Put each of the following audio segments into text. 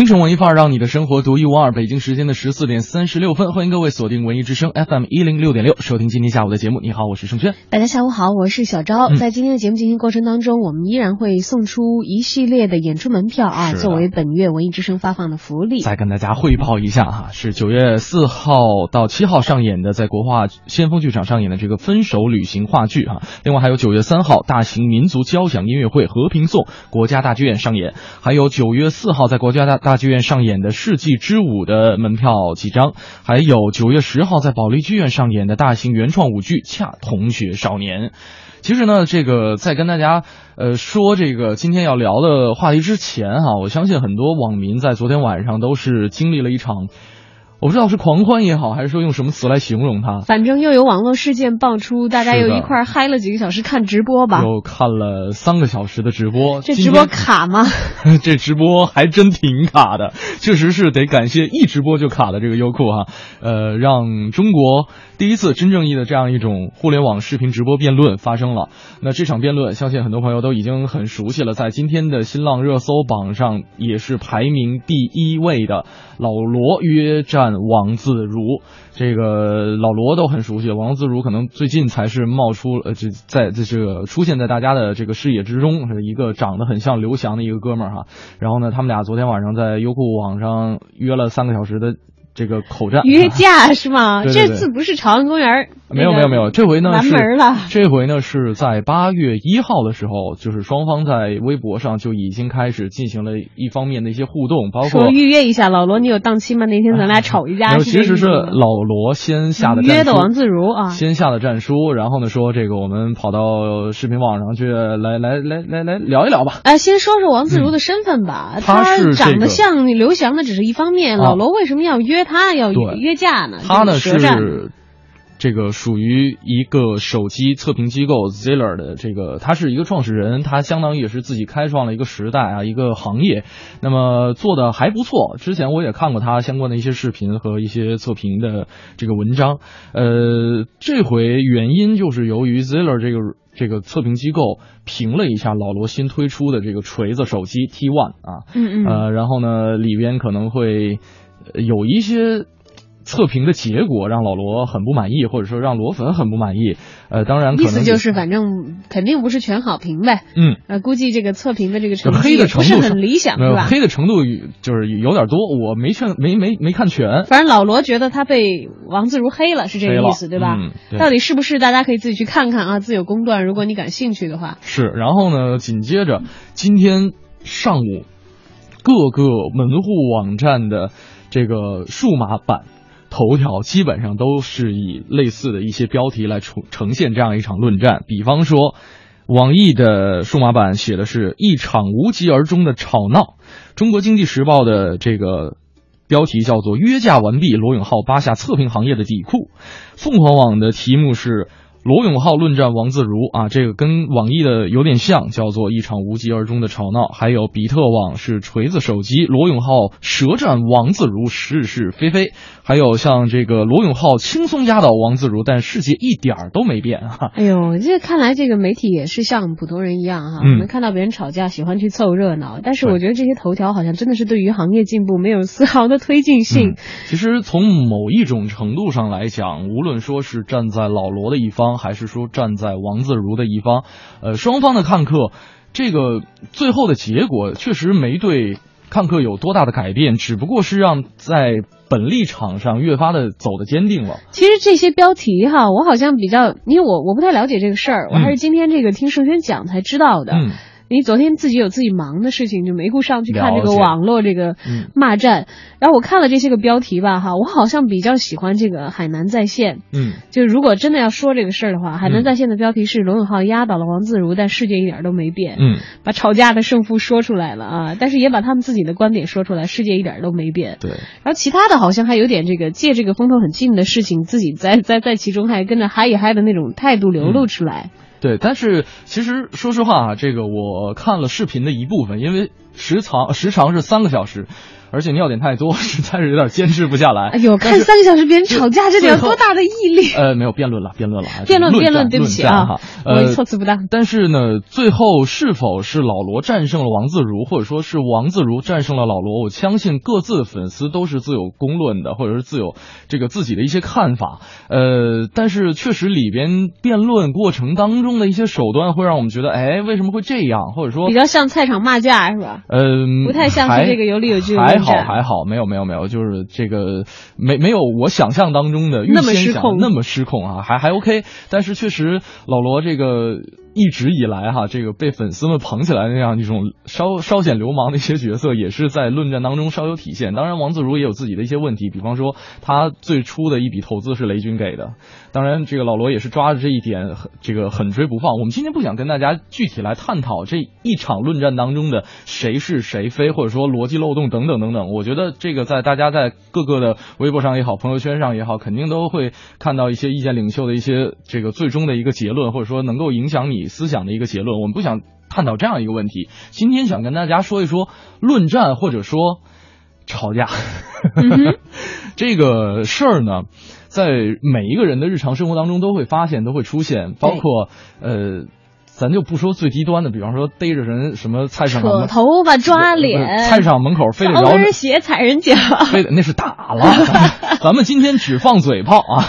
京城文艺范儿，让你的生活独一无二。北京时间的十四点三十六分，欢迎各位锁定文艺之声 FM 一零六点六，收听今天下午的节目。你好，我是盛轩。大家下午好，我是小昭。嗯在今天的节目进行过程当中，我们依然会送出一系列的演出门票啊，作为本月文艺之声发放的福利。再跟大家汇报一下哈，是九月四号到七号上演的，在国画先锋剧场上演的这个《分手旅行》话剧哈。另外还有九月三号大型民族交响音乐会《和平颂》国家大剧院上演，还有九月四号在国家大大大剧院上演的《世纪之舞》的门票几张，还有九月十号在保利剧院上演的大型原创舞剧《恰同学少年》。其实呢，这个在跟大家呃说这个今天要聊的话题之前哈、我相信很多网民在昨天晚上都是经历了一场，我不知道是狂欢也好，还是说用什么词来形容它。反正又有网络事件爆出，大家又一块嗨了几个小时看直播吧。又看了三个小时的直播，这直播卡吗？这直播还真挺卡的，确实是得感谢一直播就卡的这个优酷哈，呃，让中国第一次真正意义的这样一种互联网视频直播辩论发生了。那这场辩论，相信很多朋友都已经很熟悉了，在今天的新浪热搜榜上也是排名第一位的老罗约战王自如。这个老罗都很熟悉，王自如可能最近才是冒出呃，这在这这个出现在大家的这个视野之中，是一个长得很像刘翔的一个哥们儿哈。然后呢，他们俩昨天晚上在优酷网上约了三个小时的这个口战，约架 是吗？对对对这次不是朝阳公园没有没有没有，这回呢南是门了这回呢是在八月一号的时候，就是双方在微博上就已经开始进行了一方面的一些互动，包括说预约一下，老罗你有档期吗？那天咱俩 吵一架。其实是老罗先下的约的王自如啊。先下的战书，然后呢说这个我们跑到视频网上去来来来来来聊一聊吧。哎，先说说王自如的身份吧。嗯他是这长得像刘翔的只是一方面，啊老罗为什么要约他要对约架呢？他呢是这个属于一个手机测评机构 Ziller 的这个，他是一个创始人，他相当于也是自己开创了一个时代啊，一个行业，那么做的还不错。之前我也看过他相关的一些视频和一些测评的这个文章，呃，这回原因就是由于 Ziller 这个。这个测评机构评了一下老罗新推出的这个锤子手机 T One 啊，嗯嗯呃，然后呢，里边可能会呃有一些测评的结果让老罗很不满意，或者说让罗粉很不满意。呃，当然可能意思就是反正肯定不是全好评呗。嗯，呃，估计这个测评的这个就成绩黑的也不是很理想，是吧？黑的程度就是有点多，我没看没没没看全。反正老罗觉得他被王自如黑了，是这个意思，对吧？嗯对到底是不是？大家可以自己去看看啊，自有公断。如果你感兴趣的话，是，然后呢，紧接着今天上午，各个门户网站的这个数码版头条基本上都是以类似的一些标题来呈呈现这样一场论战。比方说，网易的数码版写的是一场无疾而终的吵闹，中国经济时报的这个。标题叫做“约架完毕，罗永浩扒下测评行业的底裤”。凤凰网的题目是罗永浩论战王自如啊，这个跟网易的有点像，叫做一场无疾而终的吵闹。还有比特网是锤子手机，罗永浩舌战王自如，是是非非。还有像这个罗永浩轻松压倒王自如，但世界一点儿都没变哈、哎呦，这看来这个媒体也是像普通人一样哈，嗯我们看到别人吵架喜欢去凑热闹，但是我觉得这些头条好像真的是对于行业进步没有丝毫的推进性。嗯其实从某一种程度上来讲，无论说是站在老罗的一方，还是说站在王自如的一方，呃，双方的看客，这个最后的结果确实没对看客有多大的改变，只不过是让在本立场上越发的走的坚定了。其实这些标题哈，我好像比较，因为我我不太了解这个事儿，我还是今天这个听盛轩讲才知道的。嗯你昨天自己有自己忙的事情，就没顾上去看这个网络这个嗯骂战。然后我看了这些个标题吧，哈，我好像比较喜欢这个海南在线。嗯，就如果真的要说这个事儿的话，海南在线的标题是罗永浩压倒了王自如，但世界一点都没变。嗯，把吵架的胜负说出来了啊，但是也把他们自己的观点说出来，世界一点都没变。对，然后其他的好像还有点这个借这个风头很近的事情，自己在在在其中还跟着嗨一嗨的那种态度流露出来。对，但是其实说实话啊，这个我看了视频的一部分，因为时长时长是三个小时，而且尿点太多，实在是有点坚持不下来。哎呦，看三个小时别人吵架，这得有多大的毅力？呃，没有辩论了，辩论了啊，辩论辩论，对不起啊呃，措辞不当。但是呢，最后是否是老罗战胜了王自如，或者说是王自如战胜了老罗？我相信各自的粉丝都是自有公论的，或者是自有这个自己的一些看法。呃，但是确实里边辩论过程当中的一些手段会让我们觉得，哎，为什么会这样？或者说比较像菜场骂架是吧？嗯，不太像是这个有理有据的还好还好，没有没有没有，就是这个没没有我想象当中的预先想失控那么失控啊，还还 OK。但是确实老罗这个一直以来哈，这个被粉丝们捧起来的那样一种稍稍显流氓的一些角色，也是在论战当中稍有体现。当然，王自如也有自己的一些问题，比方说他最初的一笔投资是雷军给的，当然这个老罗也是抓着这一点这个狠追不放。我们今天不想跟大家具体来探讨这一场论战当中的谁是谁非，或者说逻辑漏洞等等等等。我觉得这个在大家在各个的微博上也好，朋友圈上也好，肯定都会看到一些意见领袖的一些这个最终的一个结论，或者说能够影响你思想的一个结论。我们不想探讨这样一个问题，今天想跟大家说一说论战或者说吵架。这个事儿呢，在每一个人的日常生活当中都会发现，都会出现，包括呃。咱就不说最低端的，比方说逮着人什么菜市场扯头发、抓脸，菜场门口非得脏饶人鞋、踩人脚，非得那是打了，咱们咱们今天只放嘴炮啊。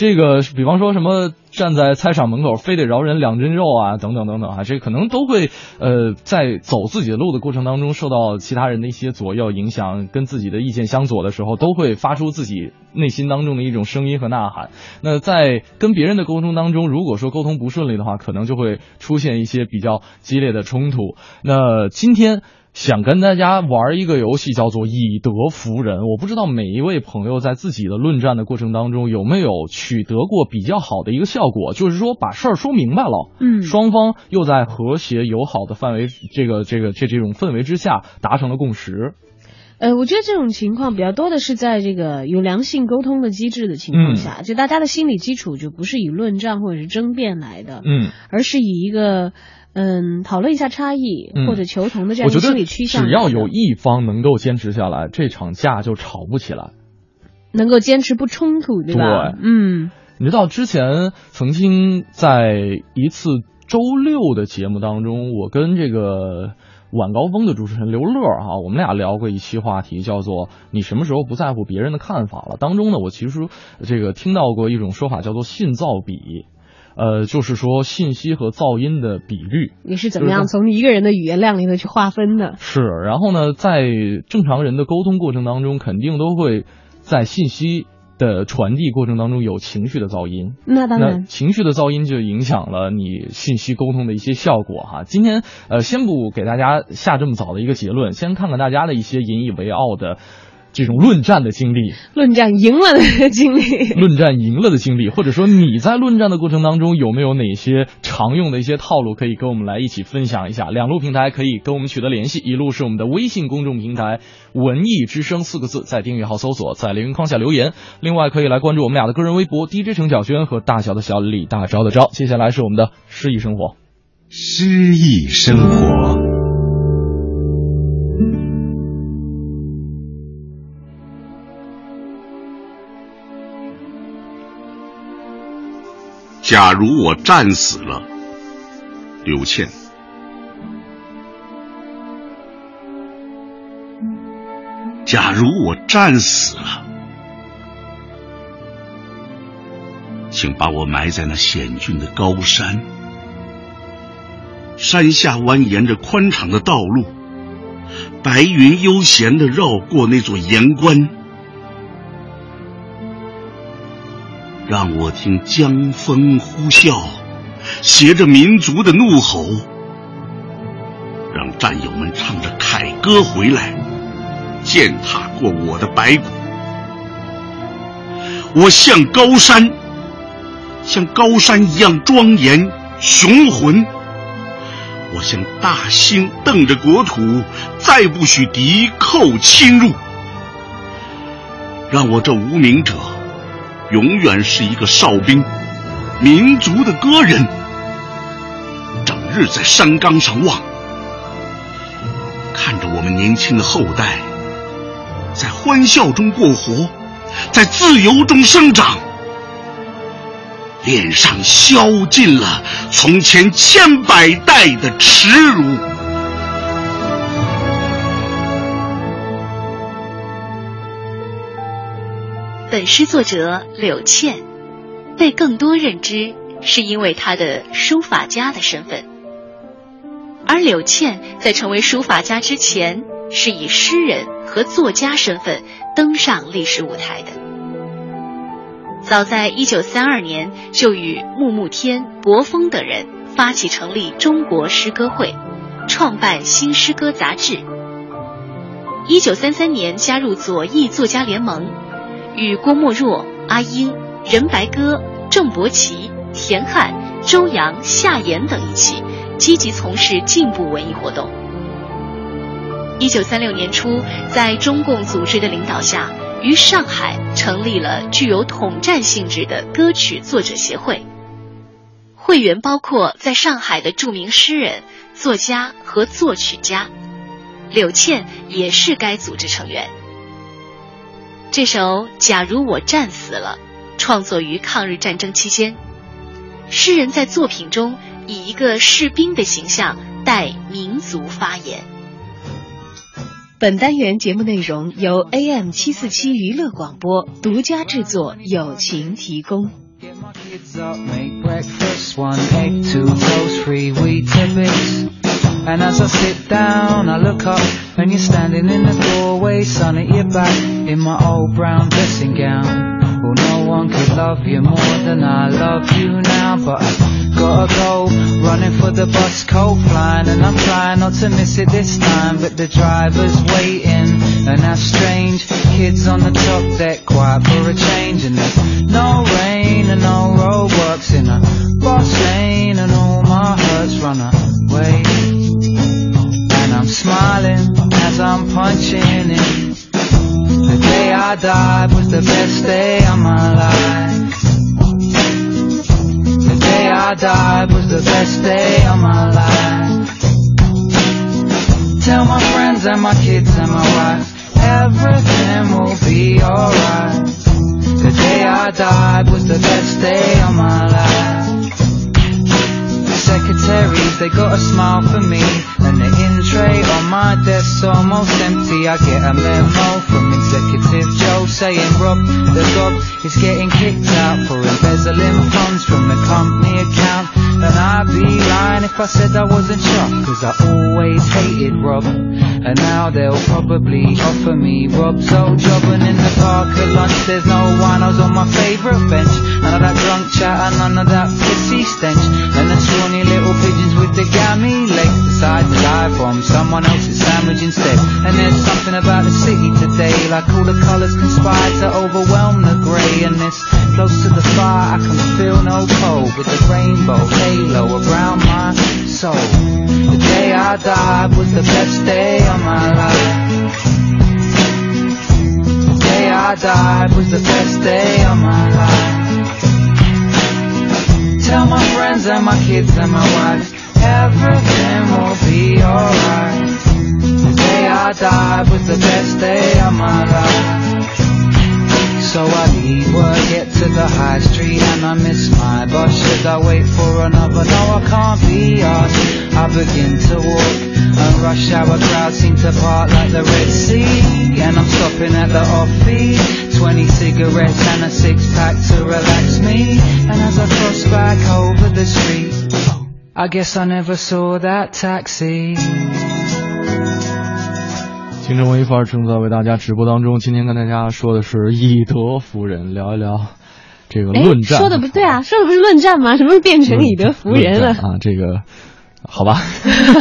这个比方说什么站在菜场门口非得饶人两斤肉啊，等等等等啊，这可能都会呃在走自己的路的过程当中受到其他人的一些左右影响，跟自己的意见相左的时候，都会发出自己内心当中的一种声音和呐喊。那在跟别人的沟通当中，如果说沟通不顺利的话，可能就会出现一些比较激烈的冲突。那今天。想跟大家玩一个游戏，叫做以德服人。我不知道每一位朋友在自己的论战的过程当中有没有取得过比较好的一个效果，就是说把事儿说明白了，嗯双方又在和谐友好的范围，这个这个这这种氛围之下达成了共识。呃，我觉得这种情况比较多的是在这个有良性沟通的机制的情况下，就大家的心理基础就不是以论战或者是争辩来的，嗯，而是以一个嗯讨论一下差异、嗯或者求同的这样一个心理趋向，只要有一方能够坚持下来，这场架就吵不起来。能够坚持不冲突，对吧？对嗯你知道之前曾经在一次周六的节目当中，我跟这个晚高峰的主持人刘乐啊，我们俩聊过一期话题，叫做“你什么时候不在乎别人的看法了”。当中呢，我其实这个听到过一种说法，叫做“信噪比”，呃，就是说信息和噪音的比率。你是怎么样就是从一个人的语言量里头去划分的？是，然后呢，在正常人的沟通过程当中，肯定都会在信息的传递过程当中有情绪的噪音。那那当然，情绪的噪音就影响了你信息沟通的一些效果哈。今天呃，先不给大家下这么早的一个结论，先看看大家的一些引以为傲的这种论战的经历。论战赢了的经历。论战赢了的经历，或者说你在论战的过程当中有没有哪些常用的一些套路，可以跟我们来一起分享一下？两路平台可以跟我们取得联系，一路是我们的微信公众平台“文艺之声”四个字，在订阅号搜索，在留言框下留言。另外可以来关注我们俩的个人微博 DJ 程小轩和大小的小李大招的招。接下来是我们的诗意生活。诗意生活。假如我战死了，刘倩。假如我战死了，请把我埋在那险峻的高山。山下蜿蜒着宽敞的道路，白云悠闲地绕过那座岩关。让我听江风呼啸，携着民族的怒吼，让战友们唱着凯歌回来，践踏过我的白骨。我像高山，像高山一样庄严雄浑。我像大兴瞪着国土，再不许敌寇侵入。让我这无名者，永远是一个哨兵，民族的歌人，整日在山岗上望，看着我们年轻的后代，在欢笑中过活，在自由中生长，脸上消尽了从前千百代的耻辱。本诗作者柳倩，被更多认知是因为她的书法家的身份，而柳倩在成为书法家之前，是以诗人和作家身份登上历史舞台的。早在一九三二年，就与穆慕天、薄风等人发起成立中国诗歌会，创办新诗歌杂志。一九三三年加入左翼作家联盟。与郭沫若、阿英、任白鸽、郑伯奇、田汉、周扬、夏言等一起，积极从事进步文艺活动。一九三六年初，在中共组织的领导下，于上海成立了具有统战性质的歌曲作者协会，会员包括在上海的著名诗人、作家和作曲家，柳倩也是该组织成员。这首《假如我战死了》创作于抗日战争期间，诗人在作品中以一个士兵的形象代民族发言。本单元节目内容由 AM 七四七娱乐广播独家制作，友情提供。And as I sit down, I look up, and you're standing in the doorway, sun at your back, in my old brown dressing gown. Well, no one could love you more than I love you now, but I gotta go, running for the bus, cold flying, and I'm trying not to miss it this time, but the driver's waiting, and that's strange. Kids on the top deck, quiet for a change, and there's no rain and no roadworks in a bus lane, smiling as I'm punching in. The day I died was the best day of my life. The day I died was the best day of my life. Tell my friends and my kids and my wife, everything will be alright. The day I died was the best day of my life The secretaries, they got a smile for me. And the in tray on my desk almost empty. I get a memo from Executive Joe saying Rob, the gob is getting kicked out for embezzling funds from the company account. And I'd be lying if I said I wasn't shocked, cause I always hated Rob. And now they'll probably offer me Rob's old job. And in the park at lunch, there's no wine. I was on my favourite bench. None of that drunk chat and none of that pissy stench. And the scrawny little pigeons with the gammy legs decide die from someone else's sandwich instead. And there's something about the city today, like all the colours conspire to overwhelm the grey. And this close to the fire, I can feel no cold with the rainbow halo around my soul. The day I died was the best day of my life. The day I died was the best day of my life. Tell my friends and my kids and my wife everything will be alright. The day I died was the best day of my life. So I leave work, get to the high street and I miss my bus. Should I wait for another? No, I can't be asked. I begin to walk and rush hour crowds seem to part like the Red Sea. And I'm stopping at the off-beat 20 cigarettes and a six-pack to relax me. And as I cross back over the street, I guess I never saw that taxi. 青春文艺范儿正在为大家直播当中。今天跟大家说的是以德服人，聊一聊这个论战。说的不对啊，说的不是论战吗？什么变成以德服人了？啊，这个好吧，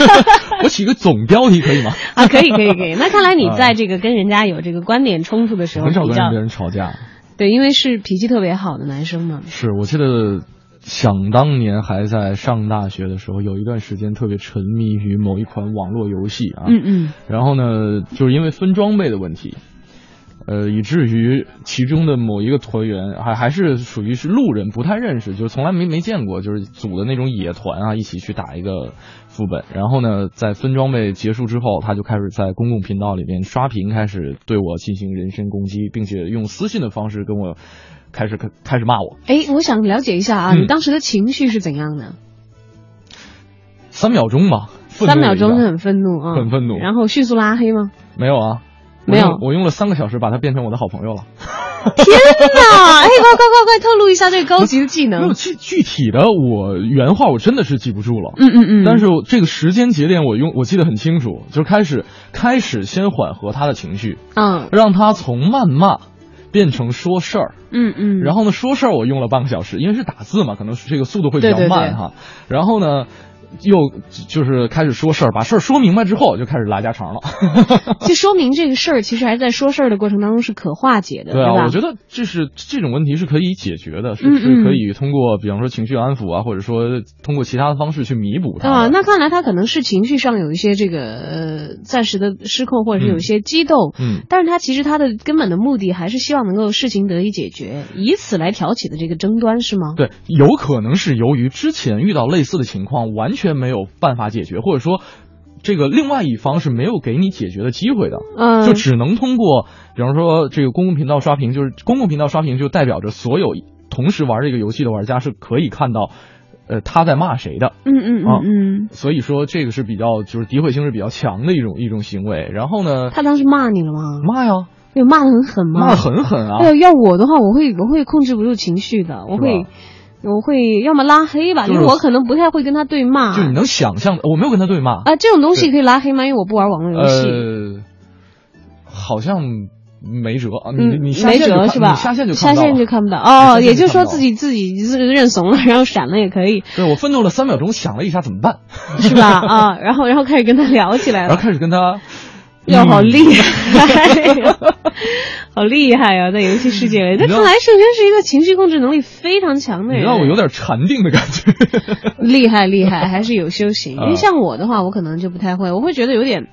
我起个总标题可以吗？啊，可以可以可以。那看来你在这个跟人家有这个观点冲突的时候，很少跟别人吵架。对，因为是脾气特别好的男生嘛。是我记得，想当年还在上大学的时候，有一段时间特别沉迷于某一款网络游戏啊。嗯嗯。然后呢，就是因为分装备的问题。呃，以至于其中的某一个团员还还是属于是路人，不太认识，就是从来没没见过，就是组的那种野团啊，一起去打一个副本。然后呢，在分装备结束之后，他就开始在公共频道里面刷屏，开始对我进行人身攻击，并且用私信的方式跟我开始开开始骂我。哎，我想了解一下啊，嗯你当时的情绪是怎样的？三秒钟吧，三秒钟是很愤怒啊，很愤怒然后迅速拉黑吗？没有啊。没有我用了三个小时把他变成我的好朋友了。天哪！哎，快 快快快，透露一下这个高级的技能。具具体的我原话我真的是记不住了。嗯嗯嗯。但是这个时间节点我用我记得很清楚，就是开始开始先缓和他的情绪，嗯让他从谩骂变成说事儿。嗯嗯。然后呢，说事儿我用了半个小时，因为是打字嘛，可能这个速度会比较对对对慢哈。然后呢，又就是开始说事儿，把事儿说明白之后就开始拉家常了。就说明这个事儿其实还在说事儿的过程当中是可化解的，对啊，吧？我觉得这是这种问题是可以解决的，是是可以通过比方说情绪安抚啊，或者说通过其他的方式去弥补它的。啊，那看来他可能是情绪上有一些这个呃暂时的失控，或者是有一些激动，嗯但是他其实他的根本的目的还是希望能够事情得以解决，以此来挑起的这个争端是吗？对，有可能是由于之前遇到类似的情况，完全没有办法解决，或者说。这个另外一方是没有给你解决的机会的，嗯就只能通过，比方说这个公共频道刷屏，就是公共频道刷屏就代表着所有同时玩这个游戏的玩家是可以看到，呃，他在骂谁的，嗯嗯啊嗯嗯，所以说这个是比较就是诋毁性是比较强的一种一种行为。然后呢，他当时骂你了吗？骂呀，对骂的很狠吗？骂的很狠啊哎，呦，要我的话，我会我会控制不住情绪的，我会吧我会要么拉黑吧，就是因为我可能不太会跟他对骂。就你能想象的，我没有跟他对骂，啊，这种东西可以拉黑吗？因为我不玩网络游戏。呃，好像没辙啊，你嗯，你下没辙是吧？下线就下看不到了线就看不到哦，也就是说自己自己认怂了，然后闪了也可以，对我愤怒了三秒钟，想了一下怎么办，是吧？啊，然后然后开始跟他聊起来然后了，开始跟他，哟，好嗯厉害，好厉害啊，在游戏世界里，那看来盛轩是一个情绪控制能力非常强的人，你让我有点禅定的感觉。厉害厉害，还是有修行。因为啊像我的话，我可能就不太会，我会觉得有点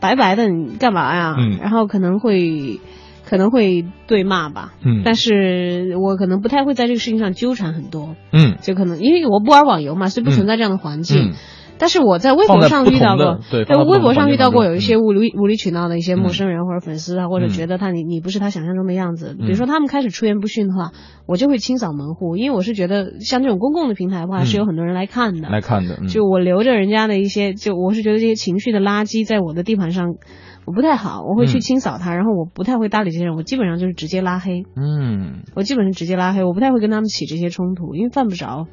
白白的，你干嘛呀？嗯。然后可能会可能会对骂吧，嗯。但是我可能不太会在这个事情上纠缠很多，嗯。就可能因为我不玩网游嘛，所以不存在这样的环境。嗯，但是我在微博上遇到过在微博上遇到过有一些无理无理取闹的一些陌生人或者粉丝啊，或者觉得他你你不是他想象中的样子，比如说他们开始出言不逊的话，我就会清扫门户，因为我是觉得像这种公共的平台的话，嗯。是有很多人来看的，来看的，嗯。就我留着人家的一些，就我是觉得这些情绪的垃圾在我的地盘上，我不太好，我会去嗯。清扫它，然后我不太会搭理这些人，我基本上就是直接拉黑，嗯。我基本上直接拉黑，我不太会跟他们起这些冲突，因为犯不着。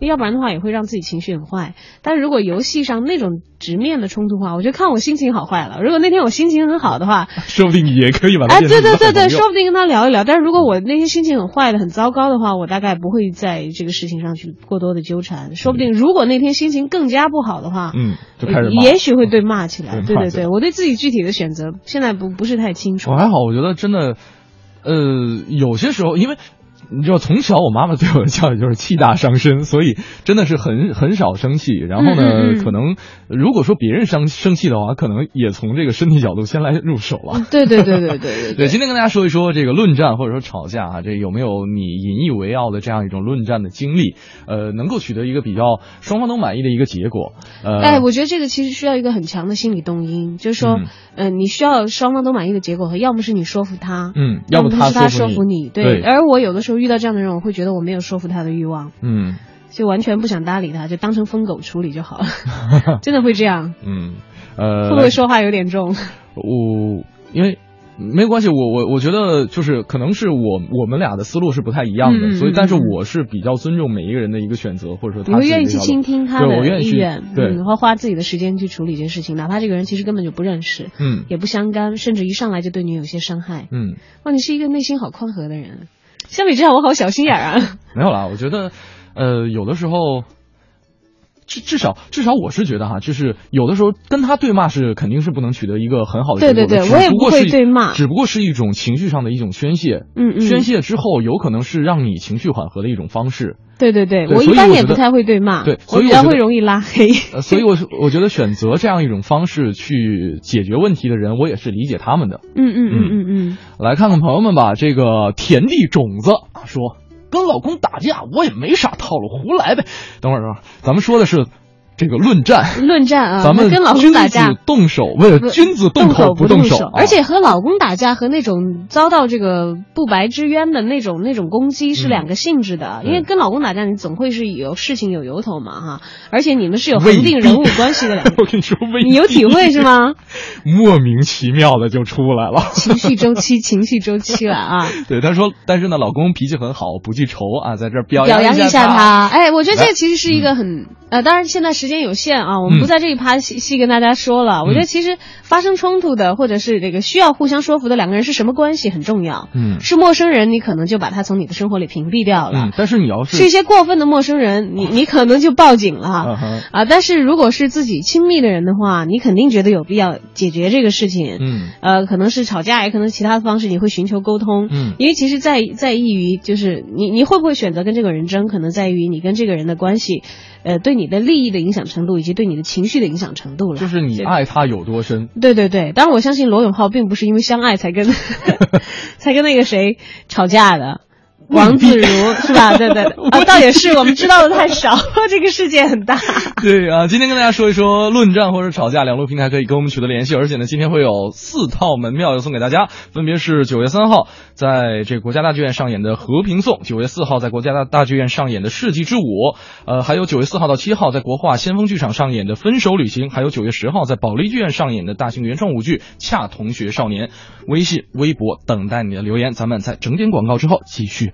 要不然的话也会让自己情绪很坏。但是如果游戏上那种直面的冲突的话，我就看我心情好坏了。如果那天我心情很好的话，说不定也可以把哎，对对对对，说不定跟他聊一聊。但是如果我那天心情很坏的、很糟糕的话，我大概不会在这个事情上去过多的纠缠。说不定如果那天心情更加不好的话，嗯，就开始也许会。对骂起来对对对，我对自己具体的选择现在不不是太清楚我。还好，我觉得真的，呃，有些时候因为。你知道，从小我妈妈对我的教育就是气大伤身，所以真的是很很少生气。然后呢，嗯嗯嗯可能如果说别人生生气的话，可能也从这个身体角度先来入手了。对对对对对对对，今天跟大家说一说这个论战或者说吵架啊，这有没有你引以为傲的这样一种论战的经历？呃，能够取得一个比较双方都满意的一个结果。呃，哎，我觉得这个其实需要一个很强的心理动因，就是说，嗯嗯、你需要双方都满意的结果，和要么是你说服他，嗯，要么是他说服你。对，对而我有的时候遇到这样的人，我会觉得我没有说服他的欲望，嗯就完全不想搭理他，就当成疯狗处理就好了。真的会这样，嗯，呃，会不会说话有点重？我因为没关系，我我我觉得就是可能是我我们俩的思路是不太一样的，所以但是我是比较尊重每一个人的一个选择，或者说你会愿意去倾听他的意愿，对嗯，然后花自己的时间去处理这件事情，哪怕这个人其实根本就不认识，嗯也不相干，甚至一上来就对你有些伤害。嗯，哇，你是一个内心好宽和的人。相比之下，我好小心眼啊。没有啦，我觉得呃有的时候至至少至少我是觉得哈，就是有的时候跟他对骂是肯定是不能取得一个很好的结果的。对对对我也不会对骂只不过是一种情绪上的一种宣泄。嗯嗯宣泄之后，有可能是让你情绪缓和的一种方式。对对对，对我一般也不太会对骂，对我比较会所以我觉得容易拉黑。呃，所以我我觉得选择这样一种方式去解决问题的人，我也是理解他们的。嗯嗯嗯嗯嗯，来看看朋友们吧，这个田地种子啊说，跟老公打架我也没啥套路，胡来呗。等会儿啊，咱们说的是这个论战，论战啊，咱们跟老公打架。动手，为了君子动口不动手，啊而且和老公打架和那种遭到这个不白之冤的那种那种攻击是嗯两个性质的。因为跟老公打架，你总会是有事情有由头嘛哈，而且你们是有恒定人物关系的 我跟你说，你有体会是吗？莫名其妙的就出来了。情绪周期，情绪周期了啊！对，他说，但是呢，老公脾气很好，不记仇啊，在这儿表表扬一下他。哎，我觉得这其实是一个很呃，当然现在时间有限啊，我们嗯不在这一趴细细跟大家说了。我觉得其实发生冲突的，或者是这个需要互相说服的两个人是什么关系很重要。嗯是陌生人，你可能就把他从你的生活里屏蔽掉了。嗯，但是你要是是一些过分的陌生人，你你可能就报警了 啊，但是如果是自己亲密的人的话，你肯定觉得有必要解决这个事情。嗯呃，可能是吵架，也可能其他的方式，你会寻求沟通。嗯因为其实在在意于就是你你会不会选择跟这个人争，可能在于你跟这个人的关系，呃，对你的利益的影响程度以及对你的情绪的影响程度了。就是你爱他有多深。对对对，当然我相信罗永浩并不是因为相爱才跟 才跟那个谁吵架的。王自如是吧？对对对啊，倒也是，我们知道的太少，这个世界很大。对啊，今天跟大家说一说论战或者吵架，两路平台可以跟我们取得联系，而且呢，今天会有四套门票要送给大家，分别是九月三号在这国家大剧院上演的《和平颂》，九月四号在国家大大剧院上演的《世纪之舞》，呃，还有九月四号到七号在国画先锋剧场上演的《分手旅行》，还有九月十号在保利剧院上演的大型原创舞剧《恰同学少年》。微信、微博等待你的留言，咱们在整点广告之后继续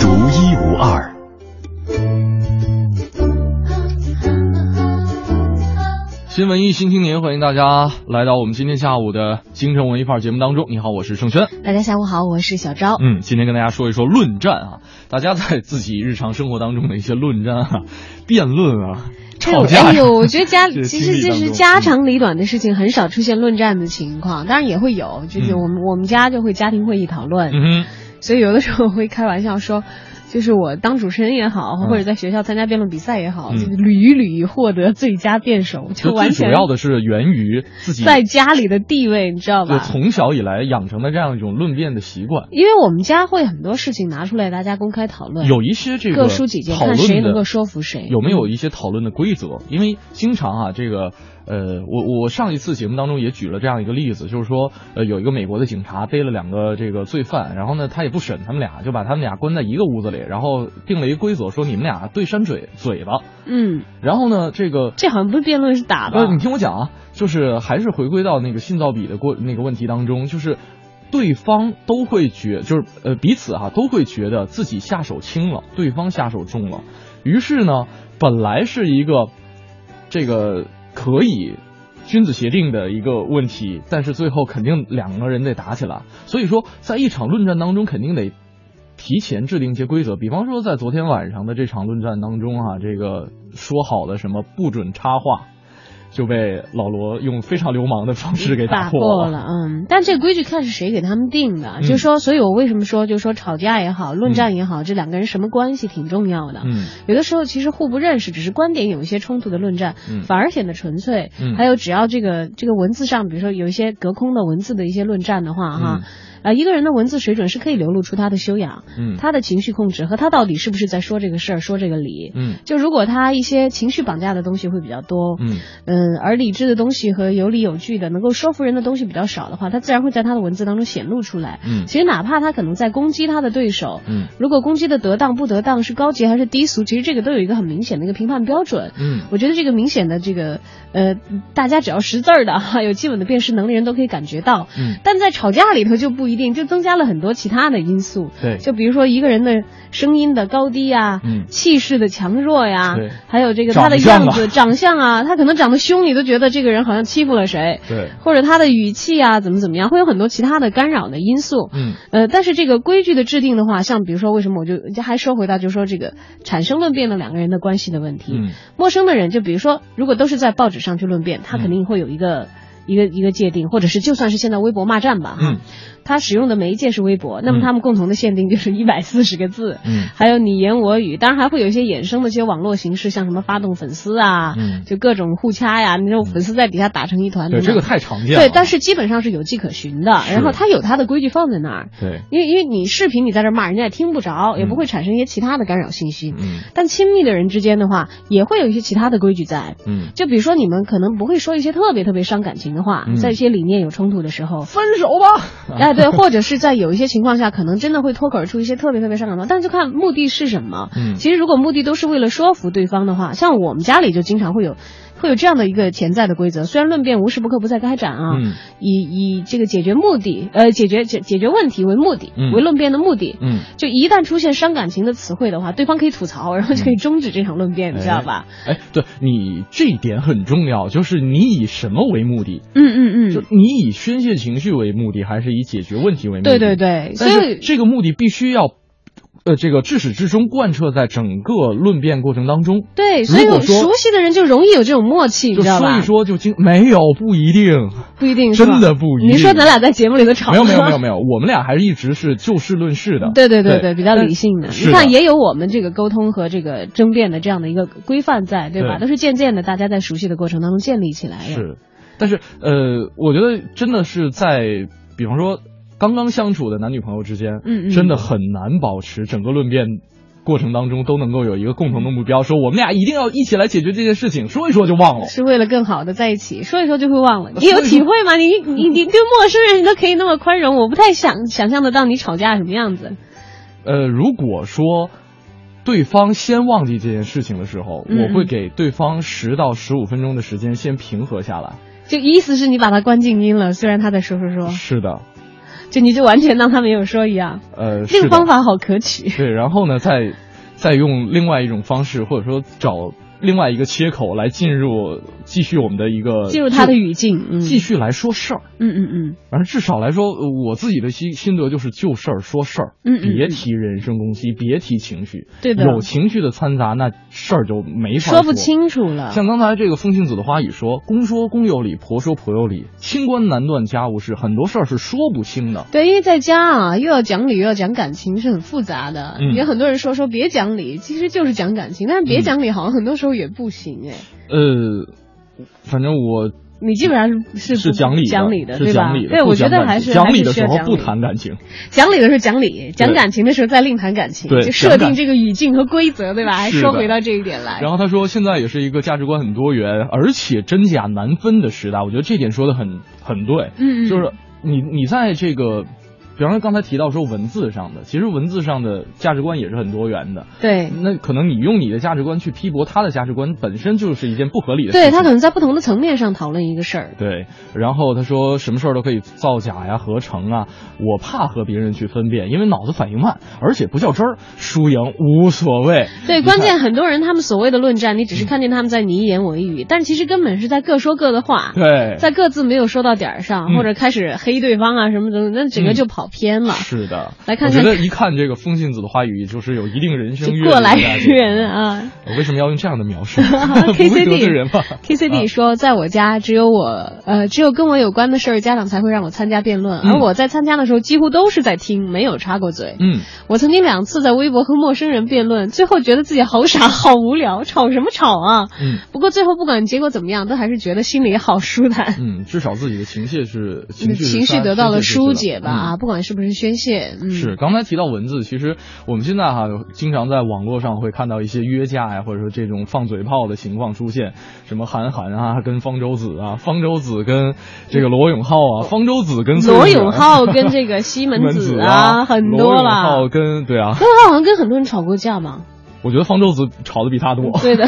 独一无二。新文艺新青年，欢迎大家来到我们今天下午的京城文艺范儿节目当中。你好，我是盛轩。大家下午好，我是小昭。嗯，今天跟大家说一说论战啊，大家在自己日常生活当中的一些论战啊、辩论啊、吵架呀、哎呦，我觉得家 这个其实就是家长里短的事情，很少出现论战的情况，当然也会有，就是嗯我们、我们家就会家庭会议讨论，嗯哼，所以有的时候会开玩笑说。就是我当主持人也好，嗯或者在学校参加辩论比赛也好，嗯就是屡屡获得最佳辩手，就就最主要的是源于自己在家里的地位，你知道就吧？从小以来养成的这样一种论辩的习惯。因为我们家会很多事情拿出来大家公开讨论，有一些这个各抒己见，看谁能够说服谁。有没有一些讨论的规则？因为经常啊，这个呃，我我上一次节目当中也举了这样一个例子，就是说，呃，有一个美国的警察逮了两个这个罪犯，然后呢，他也不审他们俩，就把他们俩关在一个屋子里，然后定了一个规则，说你们俩对扇嘴嘴巴，嗯，然后呢，这个这好像不是辩论，是打吧？呃，？你听我讲啊，就是还是回归到那个信噪比的过那个问题当中，就是对方都会觉，就是呃彼此哈、都会觉得自己下手轻了，对方下手重了，于是呢，本来是一个这个可以。君子协定的一个问题，但是最后肯定两个人得打起来，所以说在一场论战当中，肯定得提前制定一些规则。比方说，在昨天晚上的这场论战当中啊，这个说好的什么不准插话，就被老罗用非常流氓的方式给打破了，嗯，但这个规矩看是谁给他们定的，嗯。就是说，所以我为什么说，就是说吵架也好，论战也好，这两个人什么关系挺重要的。嗯。有的时候其实互不认识，只是观点有一些冲突的论战，嗯。反而显得纯粹。嗯。还有只要这个这个文字上，比如说有一些隔空的文字的一些论战的话，哈。嗯呃，一个人的文字水准是可以流露出他的修养，嗯他的情绪控制和他到底是不是在说这个事儿、说这个理。嗯就如果他一些情绪绑架的东西会比较多，嗯嗯，而理智的东西和有理有据的能够说服人的东西比较少的话，他自然会在他的文字当中显露出来。嗯其实哪怕他可能在攻击他的对手，嗯如果攻击的得当不得当，是高级还是低俗，其实这个都有一个很明显的一个评判标准。嗯我觉得这个明显的这个呃，大家只要识字儿的哈，有基本的辨识能力人都可以感觉到。嗯但在吵架里头就不一定，就增加了很多其他的因素。对就比如说一个人的声音的高低呀，嗯气势的强弱呀对，还有这个他的样子、长相啊，他可能长得凶，你都觉得这个人好像欺负了谁。对或者他的语气啊，怎么怎么样，会有很多其他的干扰的因素。嗯呃，但是这个规矩的制定的话，像比如说，为什么我就还说回到，就是说这个产生论辩的两个人的关系的问题。嗯陌生的人，就比如说，如果都是在报纸上去论辩，他肯定会有一个、一个一个界定，或者是就算是现在微博骂战吧，哈嗯，他使用的媒介是微博，那么嗯他们共同的限定就是 一百四十个字，嗯。还有你言我语，当然还会有一些衍生的一些网络形式，像什么发动粉丝啊，嗯。就各种互掐呀，那种粉丝在底下打成一团，对这个太常见了。对，但是基本上是有迹可循的，然后他有他的规矩放在那儿，对。因为因为你视频你在这骂人家也听不着，也不会产生一些其他的干扰信息。嗯。但亲密的人之间的话，也会有一些其他的规矩在。嗯。就比如说，你们可能不会说一些特别特别伤感情的话，嗯。在一些理念有冲突的时候，分手吧。哎，对，或者是在有一些情况下，可能真的会脱口而出一些特别特别伤感的话，但是就看目的是什么。嗯其实如果目的都是为了说服对方的话，像我们家里就经常会有。会有这样的一个潜在的规则，虽然论辩无时不刻不在开展啊，嗯以以这个解决目的，呃，解决解解决问题为目的，嗯为论辩的目的，嗯，就一旦出现伤感情的词汇的话，对方可以吐槽，然后就可以终止这场论辩，你知道吧？哎，对你这一点很重要，就是你以什么为目的？嗯嗯嗯，就你以宣泄情绪为目的，还是以解决问题为目的？对对对，所以这个目的必须要，呃，这个至始至终贯彻在整个论辩过程当中。对，所以熟悉的人就容易有这种默契，你就知道吧？说一说就经没有不一定，不一定 真的不一定。你说咱俩在节目里的吵没有没有没有没有，我们俩还是一直是就事论事的。对对对对比较理性的。是你看，也有我们这个沟通和这个争辩的这样的一个规范在，对吧？都是渐渐的，大家在熟悉的过程当中建立起来的。是，但是呃，我觉得真的是在，比方说刚刚相处的男女朋友之间，嗯嗯真的很难保持整个论辩。过程当中都能够有一个共同的目标，说我们俩一定要一起来解决这件事情，说一说就忘了。是为了更好的在一起，说一说就会忘了。你有体会吗？你你你对陌生人你都可以那么宽容，我不太想想象得到你吵架什么样子。呃，如果说对方先忘记这件事情的时候，嗯我会给对方十到十五分钟的时间先平和下来。就意思是你把他关静音了，虽然他在说说说，是的，就你就完全当他没有说一样。呃，这个方法好可取。对，然后呢，再再用另外一种方式，或者说找另外一个切口来进入继续我们的一个进入他的语境，嗯，继续来说事儿。嗯嗯嗯，反正至少来说，呃我自己的心心得就是就事儿说事儿，嗯嗯嗯别提人身攻击，别提情绪，对的有情绪的掺杂，那事儿就没法说不清楚了。像刚才这个风信子的花语说，公说公有理，婆说婆有理，清官难断家务事，很多事儿是说不清的。对，因为在家啊，又要讲理又要讲感情，是很复杂的。嗯有很多人说说别讲理，其实就是讲感情，但是别讲理好像很多时候也不行哎。呃，反正我你基本上是是讲理的，讲理的，对吧？对，我觉得还是讲理的时候不谈感情。讲理的时候讲理，讲感情的时候再另谈感情，对就设定这个语境和规则，对吧？还说回到这一点来。然后他说，现在也是一个价值观很多元，而且真假难分的时代。我觉得这点说的很很对，嗯就是你你在这个。比方说刚才提到说文字上的，其实文字上的价值观也是很多元的。对，那可能你用你的价值观去批驳他的价值观，本身就是一件不合理的事情。对他可能在不同的层面上讨论一个事儿。对，然后他说什么事儿都可以造假呀、合成啊，我怕和别人去分辨，因为脑子反应慢，而且不较真儿，输赢无所谓。对，关键很多人他们所谓的论战，你只是看见他们在你一言我一语，但其实根本是在各说各的话。对，在各自没有说到点儿上，嗯或者开始黑对方啊什么的，那整个就跑偏了。是的，来看看我觉得一看这个风信子的话语，就是有一定人生阅历过来的人啊。我为什么要用这样的描述？？KCD 人吗？KCD 说，在我家只有我，呃，只有跟我有关的事儿，家长才会让我参加辩论，嗯而我在参加的时候几乎都是在听，没有插过嘴。嗯，我曾经两次在微博和陌生人辩论，最后觉得自己好傻，好无聊，吵什么吵啊？嗯，不过最后不管结果怎么样，都还是觉得心里好舒坦。嗯，至少自己的情绪是情绪是情绪得到了疏解吧？啊，不管管是不是宣泄。嗯，是，刚才提到文字，其实我们现在哈经常在网络上会看到一些约架呀，或者说这种放嘴炮的情况出现，什么韩寒啊跟方舟子啊，方舟子跟这个罗永浩啊，方舟子跟罗永浩跟这个西门子啊，很多了。罗永浩跟对啊，罗永浩好像跟很多人吵过架嘛。我觉得方舟子吵的比他多，对的，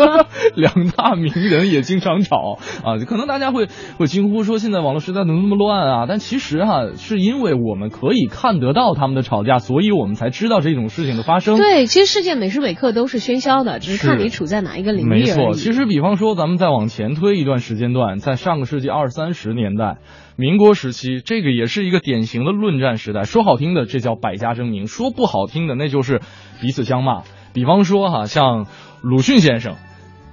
两大名人也经常吵啊，可能大家会会惊呼说现在网络时代怎么那么乱啊？但其实哈，是因为我们可以看得到他们的吵架，所以我们才知道这种事情的发生。对，其实世界每时每刻都是喧嚣的，只是看你处在哪一个领域没错，其实比方说咱们再往前推一段时间段，在上个世纪二三十年代，民国时期，这个也是一个典型的论战时代。说好听的，这叫百家争鸣；说不好听的，那就是彼此相骂。比方说哈，像鲁迅先生，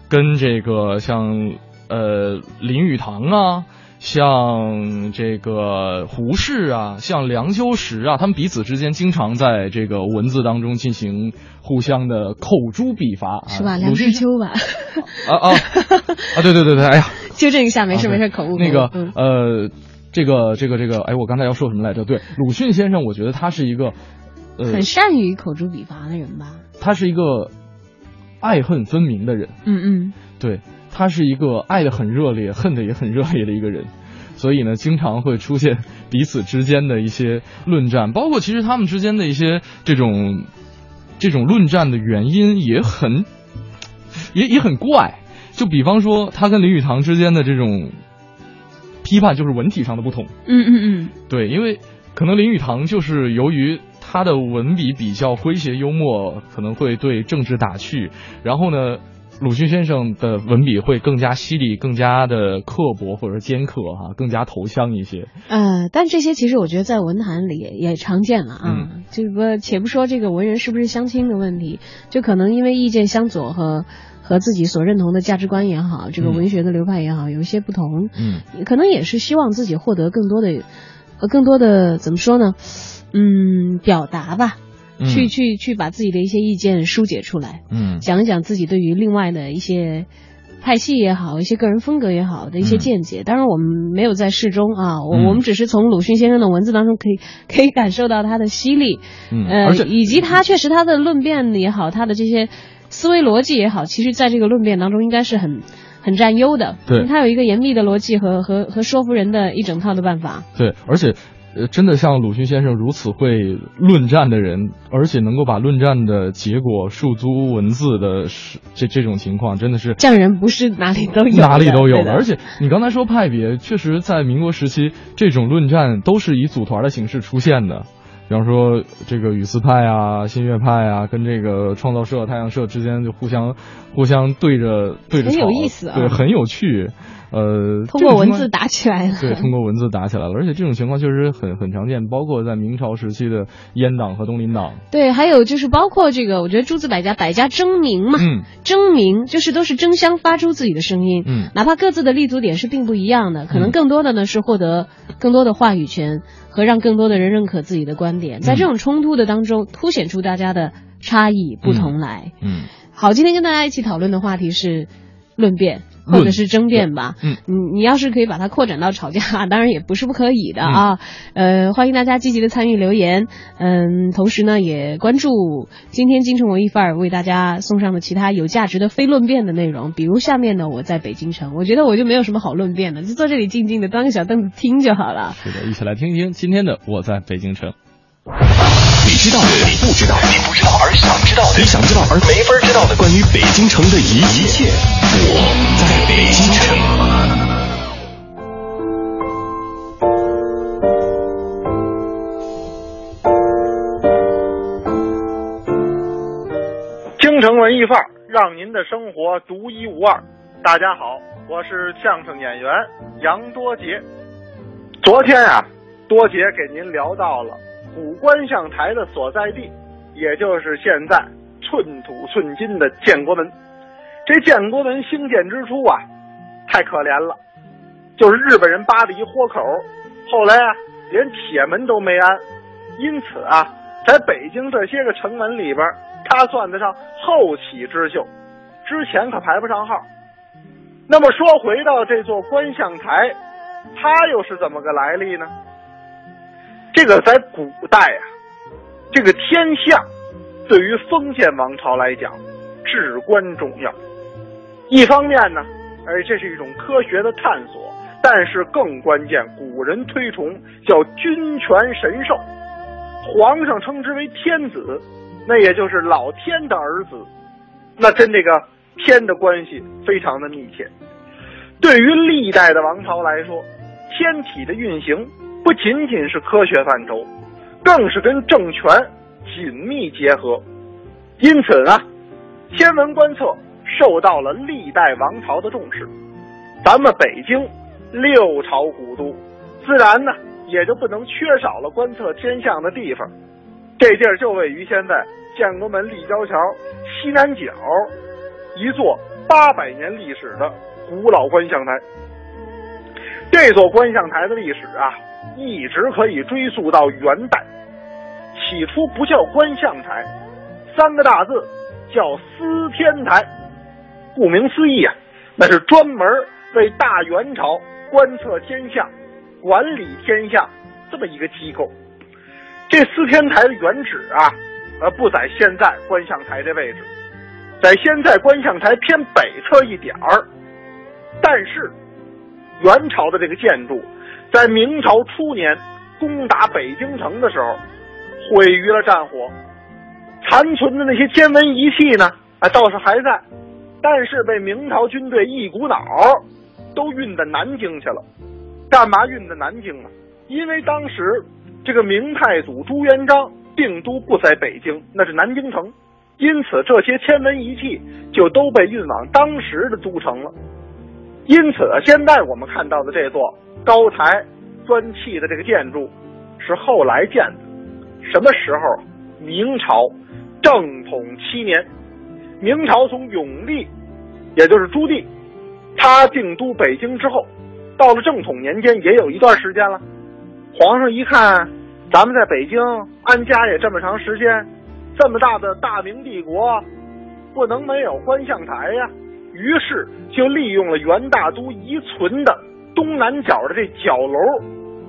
跟这个像呃林语堂啊，像这个胡适啊，像梁秋实啊，他们彼此之间经常在这个文字当中进行互相的口诛笔伐，是吧？梁实秋吧？啊啊啊！对对对对，哎呀，纠正一下，没事没事，口误。那个呃，这个这个这个，哎，我刚才要说什么来着？对，鲁迅先生，我觉得他是一个。很善于口诛笔伐的人吧？他是一个爱恨分明的人。嗯嗯，对他是一个爱的很热烈，恨的也很热烈的一个人，所以呢，经常会出现彼此之间的一些论战，包括其实他们之间的一些这种这种论战的原因也很也也很怪。就比方说，他跟林语堂之间的这种批判，就是文体上的不同。嗯嗯嗯，对，因为可能林语堂就是由于。他的文笔比较诙谐幽默，可能会对政治打趣。然后呢，鲁迅先生的文笔会更加犀利、更加的刻薄或者尖刻哈，更加投降一些。呃，但这些其实我觉得在文坛里也常见了啊。这个且不说这个文人是不是相亲的问题，就可能因为意见相左和和自己所认同的价值观也好，这个文学的流派也好，有一些不同。嗯，可能也是希望自己获得更多的，呃，更多的怎么说呢？嗯，表达吧，去去去把自己的一些意见疏解出来，嗯，讲一讲自己对于另外的一些派系也好，一些个人风格也好的一些见解。当然，我们没有在事中啊，我我们只是从鲁迅先生的文字当中可以可以感受到他的犀利，嗯呃，以及他确实他的论辩也好，他的这些思维逻辑也好，其实在这个论辩当中应该是很很占优的。对，他有一个严密的逻辑和和和说服人的一整套的办法。对，而且。呃，真的像鲁迅先生如此会论战的人，而且能够把论战的结果诉诸文字的，是这这种情况，真的是匠人不是哪里都有，哪里都有。而且你刚才说派别，确实在民国时期，这种论战都是以组团的形式出现的。比方说这个语丝派啊、新月派啊，跟这个创造社、太阳社之间就互相互相对着对着吵，很有意思啊，对，很有趣。呃，通过文字打起来了。对，通过文字打起来了，而且这种情况确实很很常见，包括在明朝时期的阉党和东林党。对，还有就是包括这个，我觉得诸子百家，百家争鸣嘛，嗯，争鸣就是都是争相发出自己的声音，嗯，哪怕各自的立足点是并不一样的，可能更多的呢是获得更多的话语权和让更多的人认可自己的观点，在这种冲突的当中凸显出大家的差异不同来。嗯，好，今天跟大家一起讨论的话题是论辩。或者是争辩吧，嗯，你你要是可以把它扩展到吵架，当然也不是不可以的啊，呃，欢迎大家积极的参与留言，嗯，同时呢也关注今天京城文艺范儿为大家送上的其他有价值的非论辩的内容，比如下面的我在北京城，我觉得我就没有什么好论辩的，就坐这里静静的端个小凳子听就好了。是的，一起来听一听今天的我在北京城。你知道的，你不知道，你不知道而想知道的，你想知道而没法知道的，关于北京城的一切，我在北京城。京城文艺范儿，让您的生活独一无二。大家好，我是相声演员杨多杰。昨天啊，多杰给您聊到了。古观象台的所在地，也就是现在寸土寸金的建国门。这建国门兴建之初啊，太可怜了，就是日本人扒的一豁口。后来啊，连铁门都没安，因此啊，在北京这些个城门里边，它算得上后起之秀，之前可排不上号。那么说回到这座观象台，它又是怎么个来历呢？这个在古代啊，这个天象对于封建王朝来讲至关重要。一方面呢，哎，这是一种科学的探索，但是更关键，古人推崇叫君权神授，皇上称之为天子，那也就是老天的儿子，那跟这个天的关系非常的密切。对于历代的王朝来说，天体的运行不仅仅是科学范畴，更是跟政权紧密结合。因此呢，天文观测受到了历代王朝的重视。咱们北京六朝古都，自然呢也就不能缺少了观测天象的地方。这地儿就位于现在建国门立交桥西南角一座八百年历史的古老观象台。这座观象台的历史啊，一直可以追溯到元代。起初不叫观象台，三个大字叫司天台。顾名思义啊，那是专门为大元朝观测天象、管理天象这么一个机构。这司天台的原址啊，呃，不在现在观象台的位置，在现在观象台偏北侧一点儿。但是，元朝的这个建筑，在明朝初年攻打北京城的时候，毁于了战火。残存的那些天文仪器呢，啊，倒是还在，但是被明朝军队一股脑都运到南京去了。干嘛运到南京呢？因为当时这个明太祖朱元璋定都不在北京，那是南京城，因此这些天文仪器就都被运往当时的都城了。因此，现在我们看到的这座高台砖砌的这个建筑，是后来建的。什么时候？明朝正统七年，明朝从永历，也就是朱棣，他定都北京之后，到了正统年间，也有一段时间了。皇上一看，咱们在北京安家也这么长时间，这么大的大明帝国，不能没有观象台呀。于是就利用了元大都遗存的东南角的这角楼，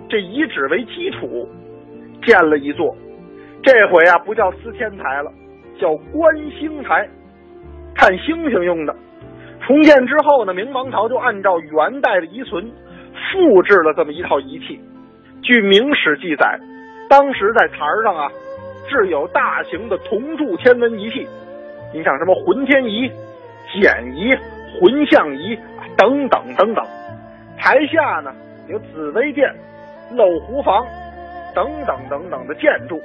这遗址为基础，建了一座。这回啊，不叫司天台了，叫观星台，看星星用的。重建之后呢，明王朝就按照元代的遗存，复制了这么一套仪器。据明史记载，当时在台上啊，置有大型的铜铸天文仪器，你像什么浑天仪。简仪、浑象仪等等等等，台下呢有紫微殿、漏壶房等等等等的建筑。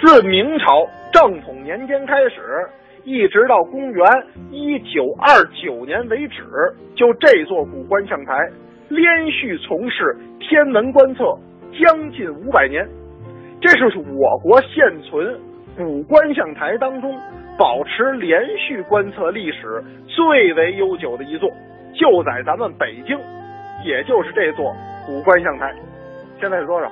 自明朝正统年间开始，一直到公元一九二九年为止，就这座古观象台连续从事天文观测将近五百年，这是我国现存古观象台当中。保持连续观测历史最为悠久的一座，就在咱们北京，也就是这座古观象台。现在是多少？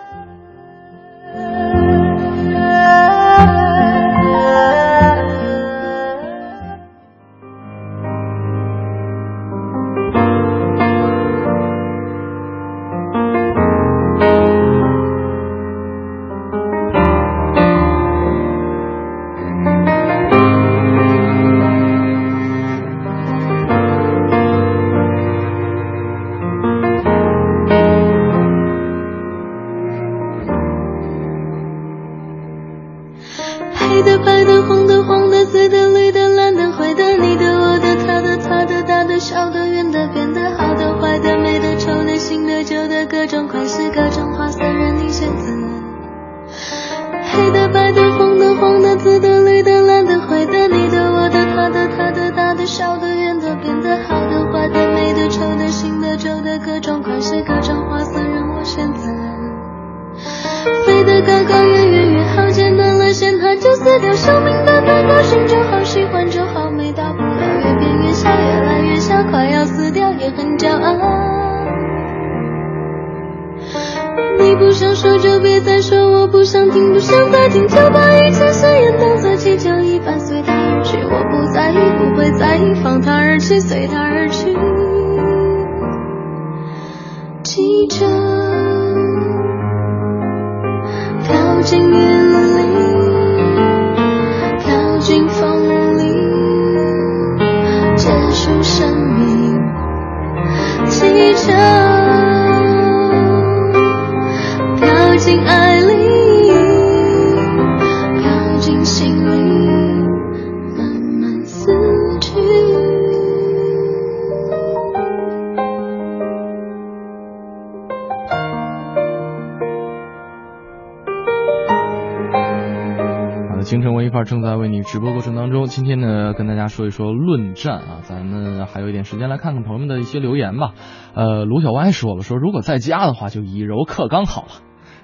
今天呢，跟大家说一说论战啊，咱们还有一点时间来看看朋友们的一些留言吧。呃，卢小歪说了，说如果在家的话，就以柔克刚好了，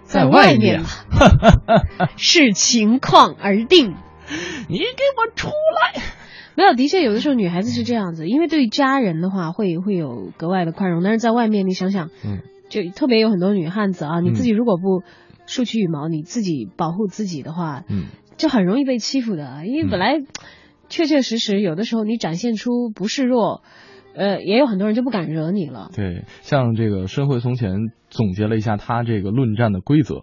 在外外面。视情况而定。你给我出来！没有，的确有的时候女孩子是这样子，因为对家人的话会会有格外的宽容，但是在外面你想想，嗯，就特别有很多女汉子啊，你自己如果不竖起羽毛，你自己保护自己的话，嗯，就很容易被欺负的，因为本来确确实实有的时候你展现出不示弱，呃，也有很多人就不敢惹你了。对，像这个申慧从前总结了一下他这个论战的规则：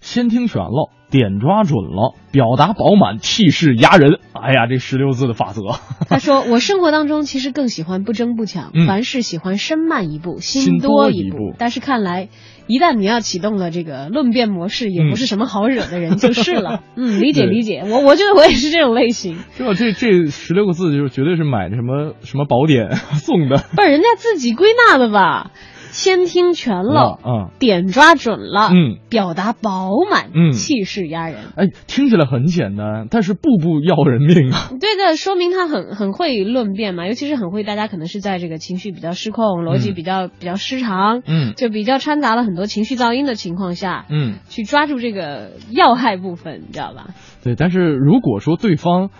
先听全了，点抓准了，表达饱满，气势压人。哎呀，这十六字的法则。他说：“我生活当中其实更喜欢不争不抢，嗯凡事喜欢身慢一步，心心多一一步但是看来，一旦你要启动了这个论辩模式，也不是什么好惹的人就是了。嗯，理解理解，我我觉得我也是这种类型。是吧？这这十六个字就是绝对是买的什么什么宝典送的。不是人家自己归纳的吧？先听全了，嗯点抓准了，嗯，表达饱满，嗯气势压人。哎，听起来很简单，但是步步要人命啊。对的，说明他很很会论辩嘛，尤其是很会，大家可能是在这个情绪比较失控、逻辑比较、比较失常，嗯就比较掺杂了很多情绪噪音的情况下，嗯，去抓住这个要害部分，你知道吧？对。但是如果说对方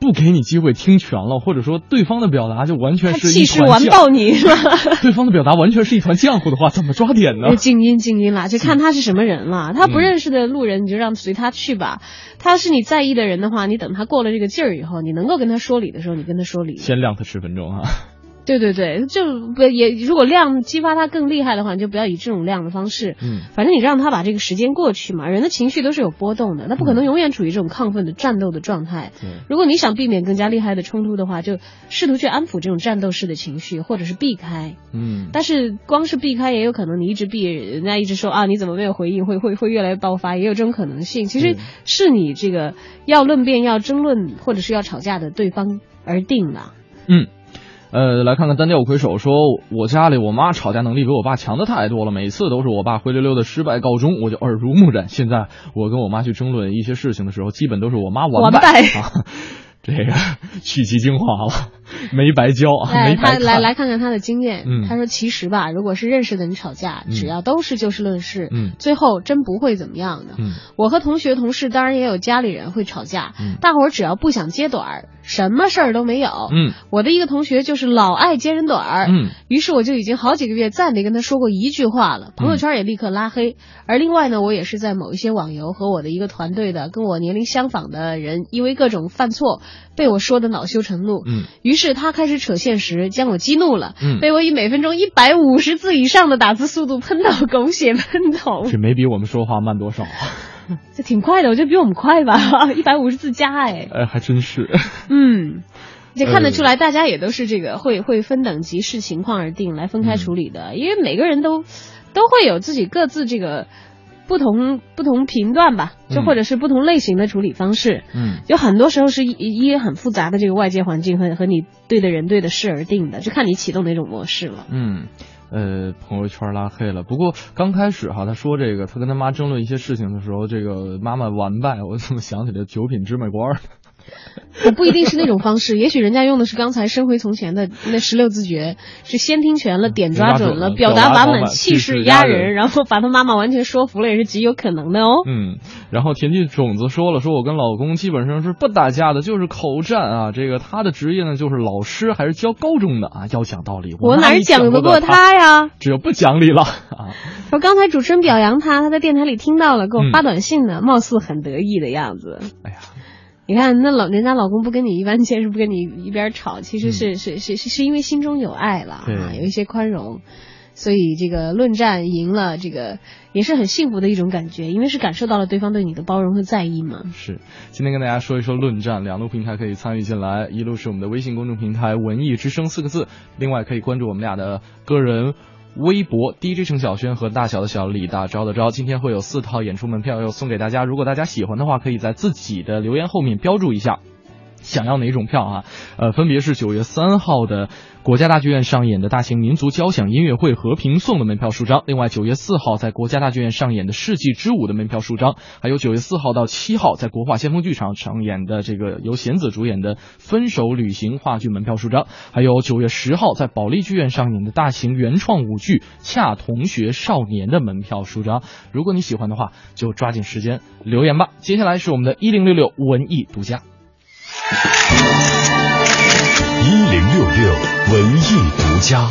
不给你机会听全了，或者说对方的表达就完全他是气势完爆你是吧？对方的表达完全是一团浆糊的话，怎么抓点呢？静音静音啦，就看他是什么人了。他不嗯认识的路人，你就让随他去吧。他是你在意的人的话，你等他过了这个劲儿以后，你能够跟他说理的时候，你跟他说理。先晾他十分钟啊。对对对，就不也如果量激发他更厉害的话，你就不要以这种量的方式。嗯，反正你让他把这个时间过去嘛，人的情绪都是有波动的，他不可能永远处于这种亢奋的战斗的状态。对，如果你想避免更加厉害的冲突的话，就试图去安抚这种战斗式的情绪，或者是避开。嗯，但是光是避开，也有可能你一直避，人家一直说啊你怎么没有回应，会会会越来越爆发，也有这种可能性。其实是你这个要论辩、要争论或者是要吵架的对方而定了。嗯，呃，来看看单调魁首说，我家里我妈吵架能力比我爸强的太多了，每次都是我爸灰溜溜的失败告终，我就耳濡目染。现在我跟我妈去争论一些事情的时候，基本都是我妈完完败。这个 取其精华了，没白教啊，来，没。他来来看看他的经验。嗯他说其实吧，如果是认识的人吵架，嗯只要都是就事论事，嗯最后真不会怎么样的。嗯我和同学、同事，当然也有家里人会吵架，嗯大伙儿只要不想揭短儿，什么事儿都没有。嗯我的一个同学就是老爱揭人短儿，嗯于是我就已经好几个月再没跟他说过一句话了，朋友圈也立刻拉黑。而另外呢，我也是在某一些网游和我的一个团队的跟我年龄相仿的人，因为各种犯错被我说的恼羞成怒。嗯于是他开始扯现实，将我激怒了，嗯被我以每分钟一百五十字以上的打字速度喷到狗血喷头，这没比我们说话慢多少啊！这挺快的，我觉得比我们快吧，一百五十字加哎，哎，还真是。嗯。就看得出呃来，大家也都是这个会会分等级视情况而定来分开处理的，因为每个人都都会有自己各自这个不同不同频段吧，就嗯或者是不同类型的处理方式。嗯有很多时候是一一很复杂的这个外界环境和和你对的人对的事而定的，就看你启动哪种模式了。嗯，呃，朋友圈拉黑了。不过刚开始哈，他说这个他跟他妈争论一些事情的时候，这个妈妈完败，我怎么想起了九品芝麻官儿？我不一定是那种方式，也许人家用的是刚才生回从前的那十六字诀，是先听全了，点抓准了，表达完满，气势压人，然后把他妈妈完全说服了，也是极有可能的哦。嗯，然后田忌种子说了，说我跟老公基本上是不打架的，就是口战啊。这个他的职业呢就是老师，还是教高中的啊，要讲道理。我哪讲得过他他呀？只有不讲理了啊。说刚才主持人表扬他，他在电台里听到了，给我嗯发短信呢，貌似很得意的样子。哎呀，你看，那老人家老公不跟你一般见识，不跟你一边吵，其实嗯是、是是是是因为心中有爱了啊，有一些宽容。所以这个论战赢了，这个也是很幸福的一种感觉，因为是感受到了对方对你的包容和在意嘛。是，今天跟大家说一说论战，两路平台可以参与进来，一路是我们的微信公众平台“文艺之声”四个字，另外可以关注我们俩的个人。微博 DJ 程小轩和大小的小李大招的招，今天会有四套演出门票要送给大家，如果大家喜欢的话，可以在自己的留言后面标注一下。想要哪种票啊？呃，分别是九月三号的国家大剧院上演的大型民族交响音乐会《和平颂》的门票数张，另外九月四号在国家大剧院上演的世纪之舞的门票数张，还有九月四号到七号在国画先锋剧场上演的这个由弦子主演的《分手旅行》话剧门票数张，还有九月十号在保利剧院上演的大型原创舞剧《恰同学少年》的门票数张。如果你喜欢的话，就抓紧时间留言吧。接下来是我们的一零六六文艺独家。一零六六文艺独家。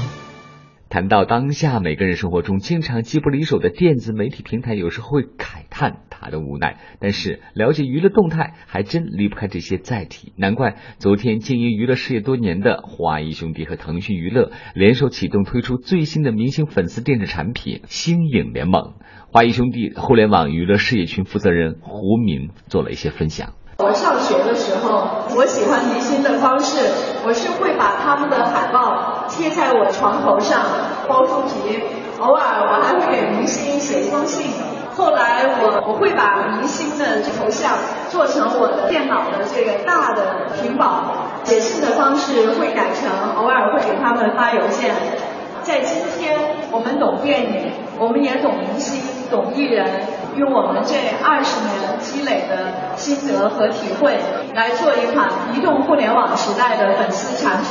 谈到当下每个人生活中经常机不离手的电子媒体平台，有时候会慨叹它的无奈。但是了解娱乐动态，还真离不开这些载体。难怪昨天经营娱乐事业多年的华谊兄弟和腾讯娱乐联手启动推出最新的明星粉丝电子产品星影联盟。华谊兄弟互联网娱乐事业群负责人胡明做了一些分享。我上学的时候，我喜欢明星的方式，我是会把他们的海报贴在我床头上，包书皮。偶尔我还会给明星写一封信。后来我我会把明星的头像做成我的电脑的这个大的屏保，写信的方式会改成偶尔会给他们发邮件。在今天，我们懂电影，我们也懂明星，懂艺人，用我们这二十年积累的心得和体会，来做一款移动互联网时代的粉丝产品。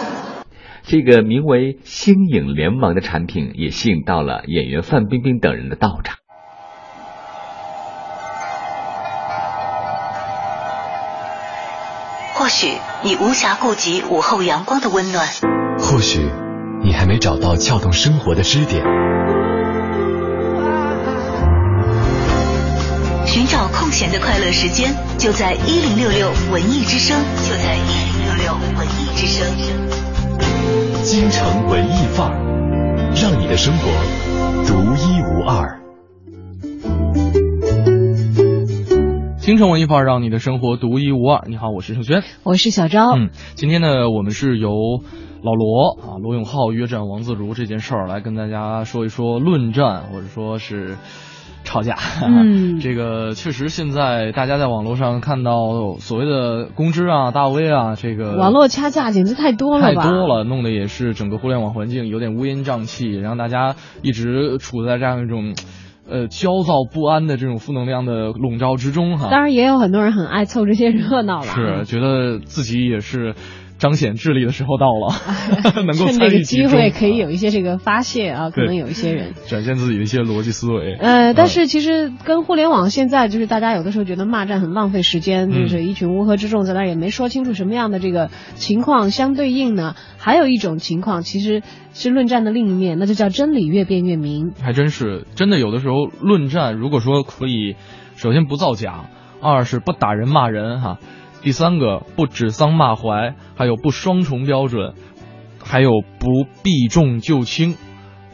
这个名为“星影联盟”的产品，也吸引到了演员范冰冰等人的到场。或许你无暇顾及午后阳光的温暖，或许。你还没找到撬动生活的支点，空闲的快乐时间，就在一零六六文艺之声，就在一零六六文艺之声。京城文艺范儿，让你的生活独一无二。京城文艺范儿，让你的生活独一无二。你好，我是盛轩，我是小昭。嗯，今天呢，我们是由。老罗啊，罗永浩约战王自如这件事儿，来跟大家说一说论战，或者说是吵架。嗯，这个确实现在大家在网络上看到所谓的公知啊、大 V 啊，这个网络掐架简直太多了太多了，弄得也是整个互联网环境有点乌烟瘴气，让大家一直处在这样一种呃焦躁不安的这种负能量的笼罩之中哈。当然，也有很多人很爱凑这些热闹了，是觉得自己也是。彰显智力的时候到了，能够趁这个机会可以有一些这个发泄啊，可能有一些人展现自己的一些逻辑思维。呃，但是其实跟互联网现在就是大家有的时候觉得骂战很浪费时间，就是一群乌合之众在那也没说清楚什么样的这个情况相对应呢。还有一种情况其实是论战的另一面，那就叫真理越辩越明。还真是，真的有的时候论战，如果说可以，首先不造假，二是不打人骂人哈。第三个不指桑骂槐，还有不双重标准，还有不避重就轻，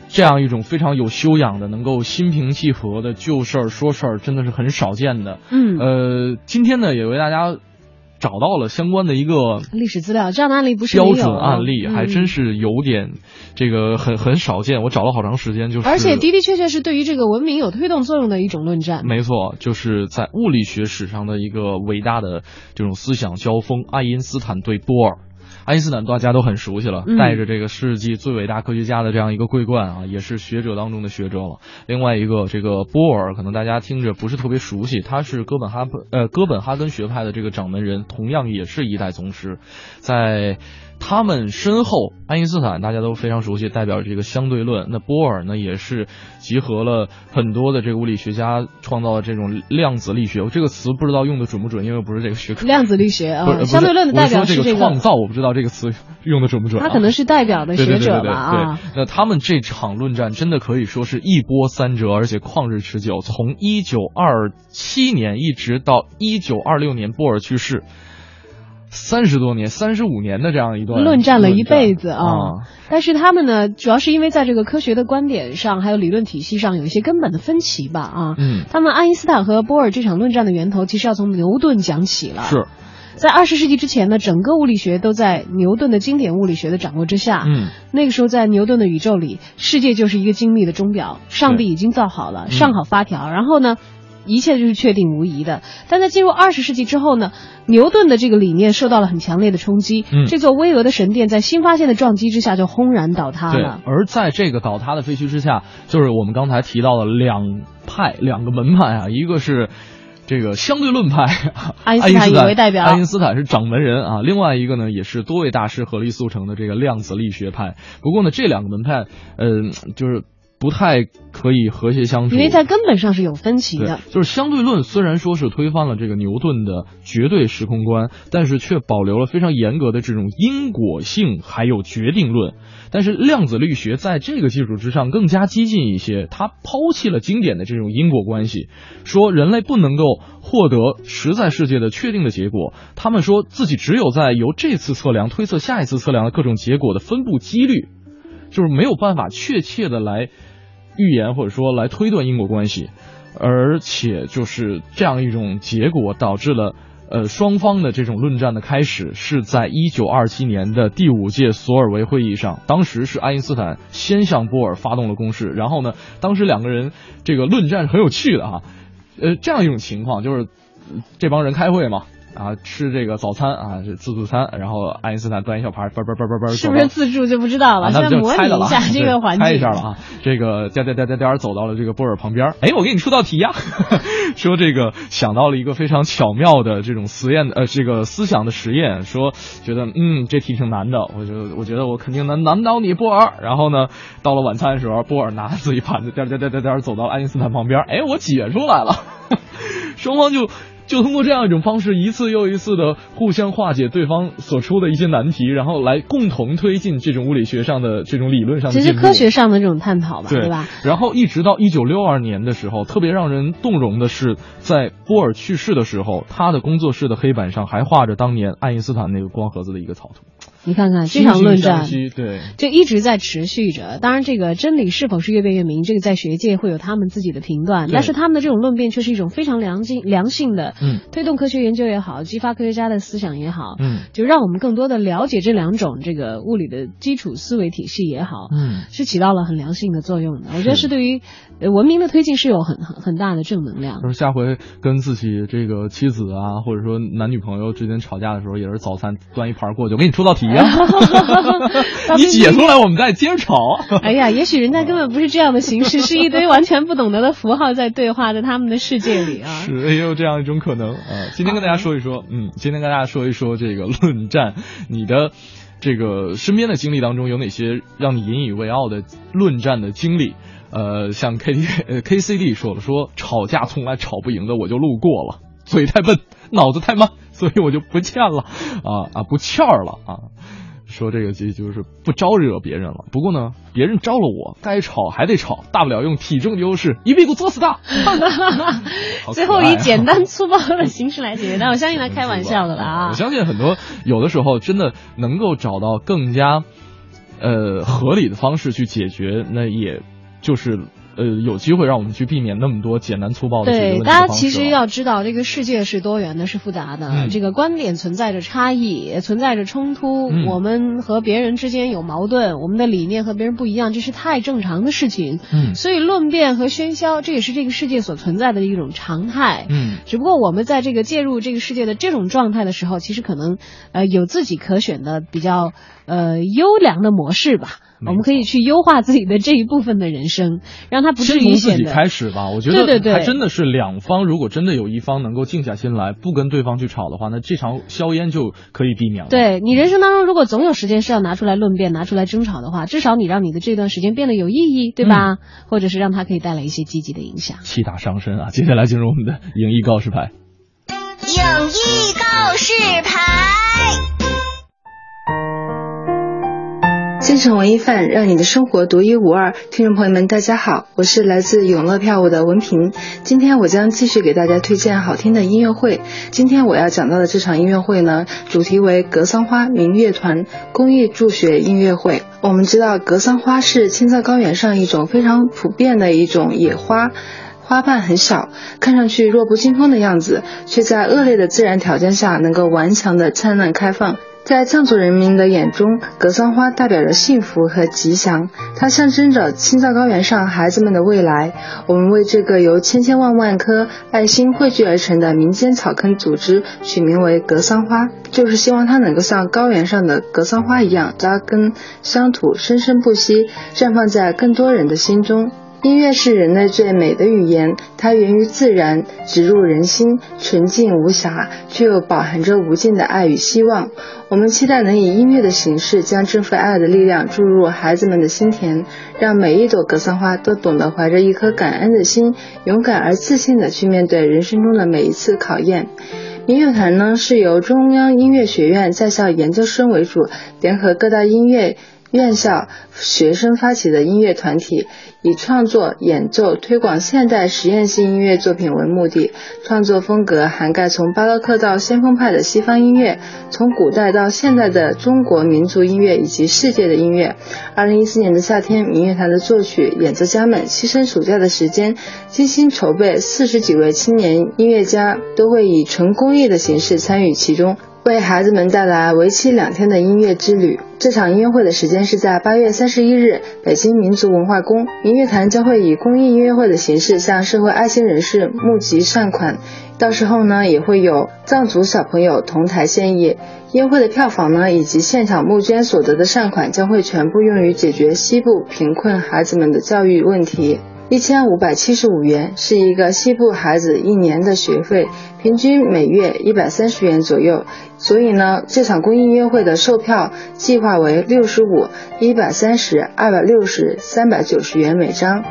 这样一种非常有修养的、能够心平气和的就事儿说事儿，真的是很少见的。嗯，呃，今天呢也为大家。找到了相关的一个历史资料，这样的案例不是标准案例，还真是有点这个很很少见。我找了好长时间，就是而且的的确确是对于这个文明有推动作用的一种论战。没错，就是在物理学史上的一个伟大的这种思想交锋，爱因斯坦对波尔。爱因斯坦大家都很熟悉了，带着这个世纪最伟大科学家的这样一个桂冠啊，也是学者当中的学者了。另外一个这个波尔，可能大家听着不是特别熟悉，他是哥本哈呃哥本哈根学派的这个掌门人，同样也是一代宗师，在。他们身后，爱因斯坦大家都非常熟悉，代表这个相对论。那波尔呢，也是集合了很多的这个物理学家，创造的这种量子力学。这个词不知道用的准不准，因为不是这个学科。量子力学啊，相对论的代表是这个创造，我不知道这个词用的准不准。他可能是代表的学者吧啊。那他们这场论战真的可以说是一波三折，而且旷日持久，从一九二七年一直到一九二六年波尔去世。三十多年、三十五年的这样一段论战了一辈子啊。啊但是他们呢，主要是因为在这个科学的观点上，还有理论体系上有一些根本的分歧吧啊。嗯，他们爱因斯坦和波尔这场论战的源头，其实要从牛顿讲起了。是。在二十世纪之前呢，整个物理学都在牛顿的经典物理学的掌握之下。嗯，那个时候在牛顿的宇宙里，世界就是一个精密的钟表，上帝已经造好了，上好发条，然后呢，一切就是确定无疑的。但在进入二十世纪之后呢，牛顿的这个理念受到了很强烈的冲击，嗯这座巍峨的神殿在新发现的撞击之下就轰然倒塌了。，而在这个倒塌的废墟之下，就是我们刚才提到的两派、两个门派啊，一个是。这个相对论派，爱因斯坦以为代表爱因斯坦是掌门人啊。另外一个呢，也是多位大师合力促成的这个量子力学派。不过呢，这两个门派，嗯、就是不太可以和谐相处，因为在根本上是有分歧的。，就是相对论虽然说是推翻了这个牛顿的绝对时空观，但是却保留了非常严格的这种因果性还有决定论。但是量子力学在这个基础之上更加激进一些，它抛弃了经典的这种因果关系，说人类不能够获得实在世界的确定的结果。他们说自己只有在由这次测量推测下一次测量的各种结果的分布几率，就是没有办法确切的来预言或者说来推断因果关系，而且就是这样一种结果导致了。呃，双方的这种论战的开始是在一九二七年的第五届索尔维会议上，当时是爱因斯坦先向波尔发动了攻势，然后呢，当时两个人这个论战很有趣的哈，呃，这样一种情况就是这帮人开会嘛。啊，吃这个早餐啊，是自助餐，然后爱因斯坦端一小盘，叭叭叭叭叭，是不是自助就不知道了，啊，那就猜的了拟一下啊这个环境。猜一下了啊。这个颠颠颠颠颠走到了这个波尔旁边，哎，我给你出道题呀，说这个想到了一个非常巧妙的这种实验的呃这个思想的实验，说觉得嗯这题挺难的，我就我觉得我肯定能难倒你波尔。然后呢，到了晚餐的时候，波尔拿着自己盘子颠颠颠颠颠走到了爱因斯坦旁边，哎，我解出来了，双方就。就通过这样一种方式，一次又一次的互相化解对方所出的一些难题，然后来共同推进这种物理学上的这种理论上的。其实科学上的这种探讨吧，对吧？然后一直到一九六二年的时候，特别让人动容的是，在波尔去世的时候，他的工作室的黑板上还画着当年爱因斯坦那个光盒子的一个草图。你看看这场论战对，就一直在持续着。当然，这个真理是否是越辩越明，这个在学界会有他们自己的评断。但是他们的这种论辩却是一种非常良性、良性的，嗯，推动科学研究也好，激发科学家的思想也好，嗯，就让我们更多的了解这两种这个物理的基础思维体系也好，嗯，是起到了很良性的作用的。我觉得是对于呃文明的推进是有很很很大的正能量。就是下回跟自己这个妻子啊，或者说男女朋友之间吵架的时候，也是早餐端一盘过去，我给你出道题呀、你解出来，我们再接着吵。哎呀，也许人家根本不是这样的形式，是一堆完全不懂得的符号在对话，在他们的世界里啊。是，也有这样一种可能啊。今天跟大家说一说，嗯，今天跟大家说一说这个论战，你的这个身边的经历当中有哪些让你引以为傲的论战的经历？呃，像 K T 呃 K C D 说了，说吵架从来吵不赢的，我就路过了，嘴太笨，脑子太慢，所以我就不欠了啊啊不欠儿了啊。说这个就就是不招惹别人了。不过呢，别人招了我，该吵还得吵，大不了用体重优势一屁股坐死他。最后以简单粗暴的形式来解决，但我相信他开玩笑的啦啊。我相信很多有的时候真的能够找到更加呃合理的方式去解决，那也就是呃有机会让我们去避免那么多简单粗暴的对，大家其实要知道，这个世界是多元的，是复杂的。嗯这个观点存在着差异，也存在着冲突。嗯我们和别人之间有矛盾，我们的理念和别人不一样，这是太正常的事情。嗯所以论辩和喧嚣，这也是这个世界所存在的一种常态。嗯只不过我们在这个介入这个世界的这种状态的时候，其实可能呃有自己可选的比较呃优良的模式吧。没我们可以去优化自己的这一部分的人生，让他不至先从自己开始吧，我觉得对对对还真的是两方，如果真的有一方能够静下心来，不跟对方去吵的话，那这场硝烟就可以避免了。对你人生当中，如果总有时间是要拿出来论辩、拿出来争吵的话，至少你让你的这段时间变得有意义，对吧？或者是让它可以带来一些积极的影响。气大伤身啊！接下来进入我们的影艺告示牌。影艺告示牌。京城文艺范，让你的生活独一无二。听众朋友们，大家好，我是来自永乐票务的文平。今天我将继续给大家推荐好听的音乐会。今天我要讲到的这场音乐会呢，主题为格桑花民乐团公益助学音乐会。我们知道，格桑花是青藏高原上一种非常普遍的一种野花。花瓣很小，看上去弱不禁风的样子，却在恶劣的自然条件下能够顽强的灿烂开放。在藏族人民的眼中，格桑花代表着幸福和吉祥，它象征着青藏高原上孩子们的未来。我们为这个由千千万万颗爱心汇聚而成的民间草根组织取名为格桑花，就是希望它能够像高原上的格桑花一样扎根乡土，生生不息，绽放在更多人的心中。音乐是人类最美的语言，它源于自然，植入人心，纯净无瑕，却又饱含着无尽的爱与希望。我们期待能以音乐的形式，将这份爱的力量注入孩子们的心田，让每一朵格桑花都懂得怀着一颗感恩的心，勇敢而自信地去面对人生中的每一次考验。民乐团呢，是由中央音乐学院在校研究生为主，联合各大音乐。院校学生发起的音乐团体，以创作、演奏、推广现代实验性音乐作品为目的。创作风格涵盖从巴洛克到先锋派的西方音乐，从古代到现代的中国民族音乐以及世界的音乐。二零一四年的夏天，民乐团的作曲演奏家们牺牲暑假的时间，精心筹备，四十几位青年音乐家都会以纯公益的形式参与其中。为孩子们带来为期两天的音乐之旅。这场音乐会的时间是在八月三十一日，北京民族文化宫。民乐团将会以公益音乐会的形式向社会爱心人士募集善款，到时候呢，也会有藏族小朋友同台献艺。音乐会的票房呢，以及现场募捐所得的善款，将会全部用于解决西部贫困孩子们的教育问题。一千五百七十五元是一个西部孩子一年的学费，平均每月一百三十元左右。所以呢，这场公益音乐会的售票计划为六十五、一百三十、二百六十、三百九十元每张。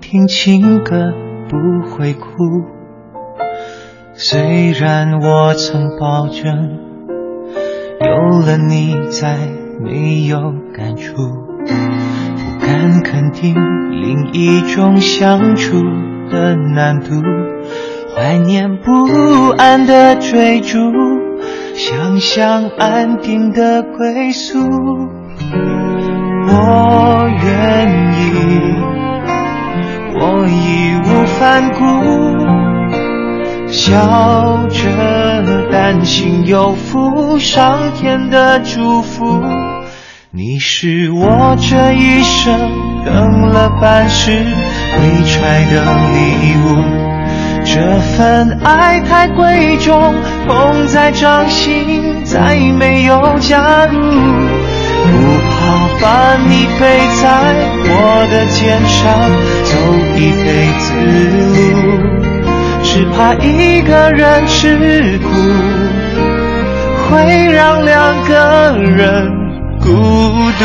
听情歌不会哭，虽然我曾保证，有了你再没有感触，不敢肯定另一种相处的难度，怀念不安的追逐，想象安定的归宿，我愿意。我义无反顾，笑着担心有负上天的祝福。你是我这一生等了半世未揣的礼物，这份爱太贵重，捧在掌心再没有加入。不怕把你背在我的肩上走一辈子路，只怕一个人吃苦，会让两个人孤独。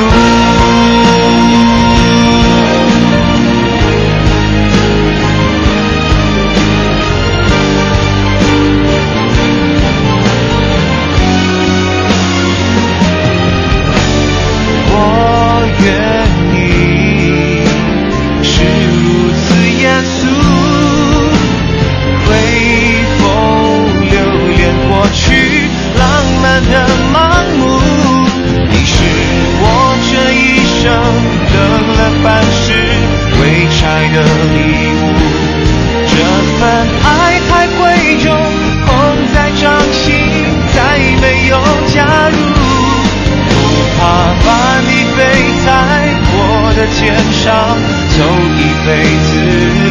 辈子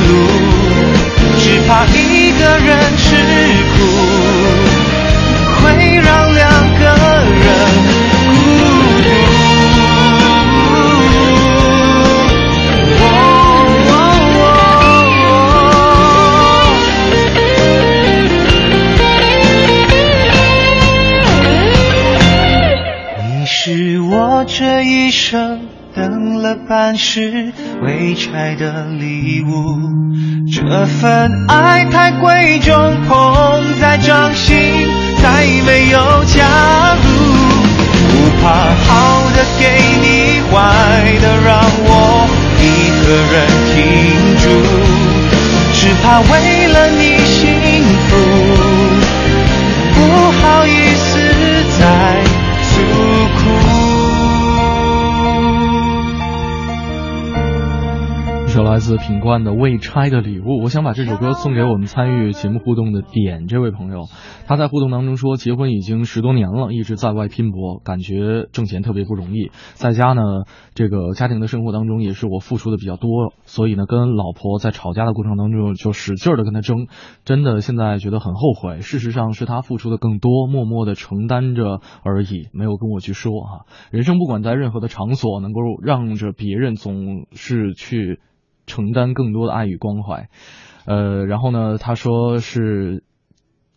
路，只怕一个人吃苦，会让两个人孤独。你是我这一生等了半世你拆的礼物，这份爱太贵重，捧在掌心，再没有假如。不怕好的给你，坏的让我一个人停住，只怕为来自品冠的《未拆的礼物》，我想把这首歌送给我们参与节目互动的点这位朋友。他在互动当中说，结婚已经十多年了，一直在外拼搏，感觉挣钱特别不容易。在家呢，这个家庭的生活当中也是我付出的比较多，所以呢，跟老婆在吵架的过程当中就使劲的跟他争，真的现在觉得很后悔。事实上是他付出的更多，默默的承担着而已，没有跟我去说哈。人生不管在任何的场所，能够让着别人总是去。承担更多的爱与关怀，呃，然后呢，他说是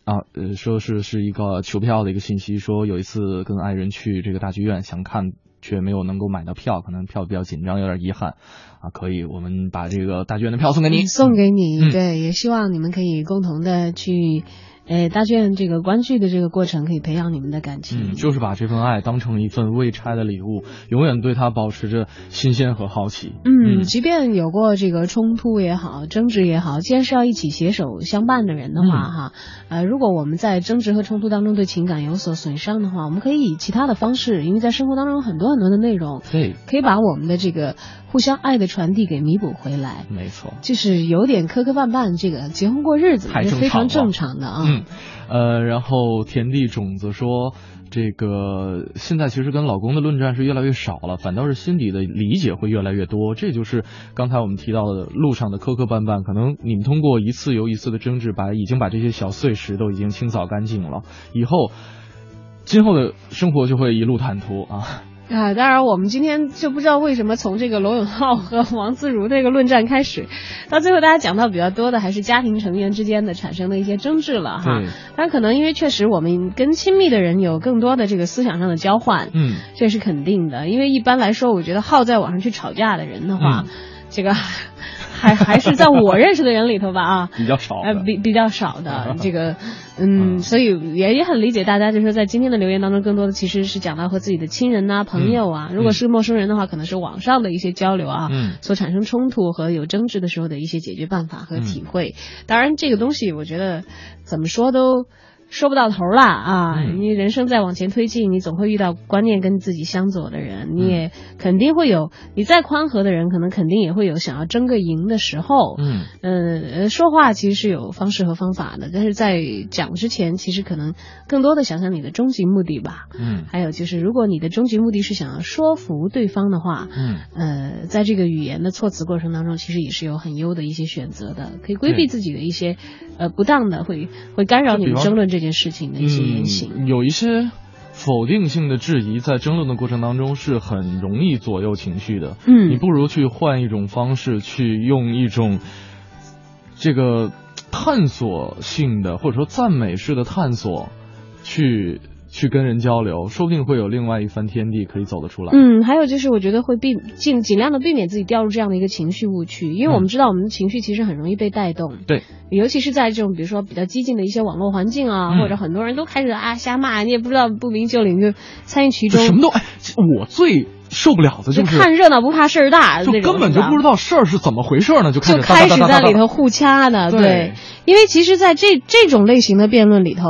啊，呃，说是是一个求票的一个信息，说有一次跟爱人去这个大剧院想看，却没有能够买到票，可能票比较紧张，有点遗憾啊。可以，我们把这个大剧院的票送给你，送给你，嗯对，也希望你们可以共同的去。呃，大剧院这个关剧的这个过程可以培养你们的感情，嗯，就是把这份爱当成一份未拆的礼物，永远对它保持着新鲜和好奇。嗯，即便有过这个冲突也好，争执也好，既然是要一起携手相伴的人的话，嗯哈，呃，如果我们在争执和冲突当中对情感有所损伤的话，我们可以以其他的方式，因为在生活当中有很多很多的内容，对，可以把我们的这个互相爱的传递给弥补回来。没错，就是有点磕磕绊绊，这个结婚过日子还是非常正正常的啊。嗯，呃，然后田地种子说，这个现在其实跟老公的论战是越来越少了，反倒是心底的理解会越来越多。这就是刚才我们提到的路上的磕磕绊绊，可能你们通过一次又一次的争执，把已经把这些小碎石都已经清扫干净了，以后今后的生活就会一路坦途啊。啊，当然，我们今天就不知道为什么从这个罗永浩和王自如这个论战开始，到最后大家讲到比较多的还是家庭成员之间的产生的一些争执了哈对。当然，可能因为确实我们跟亲密的人有更多的这个思想上的交换，嗯，这是肯定的。因为一般来说，我觉得好在网上去吵架的人的话，嗯这个还还是在我认识的人里头吧啊，比较少呃，比比较少的 这个，嗯，所以也也很理解大家，就是说在今天的留言当中，更多的其实是讲到和自己的亲人呐、朋友啊，如果是陌生人的话，可能是网上的一些交流啊，嗯所产生冲突和有争执的时候的一些解决办法和体会。当然，这个东西我觉得怎么说都。说不到头了啊！嗯你人生在往前推进，你总会遇到观念跟自己相左的人，你也肯定会有，你再宽和的人，可能肯定也会有想要争个赢的时候。嗯呃，说话其实是有方式和方法的，但是在讲之前，其实可能更多的想想你的终极目的吧。嗯还有就是，如果你的终极目的是想要说服对方的话，嗯呃，在这个语言的措辞过程当中，其实也是有很优的一些选择的，可以规避自己的一些呃不当的会会干扰你们争论这件事情的一些言行。嗯，有一些否定性的质疑，在争论的过程当中是很容易左右情绪的。嗯你不如去换一种方式，去用一种这个探索性的或者说赞美式的探索，去去跟人交流，说不定会有另外一番天地可以走得出来。嗯，还有就是，我觉得会避尽尽量的避免自己掉入这样的一个情绪误区，因为我们知道我们的情绪其实很容易被带动。对，尤其是在这种比如说比较激进的一些网络环境啊，嗯或者很多人都开始啊瞎骂，你也不知道不明就里就参与其中，什么都哎，我最受不了的就就是看热闹不怕事儿大，就根本就不知道。事儿是怎么回事呢，就开始哒开始在里头互掐的，对。因为其实，在这这种类型的辩论里头，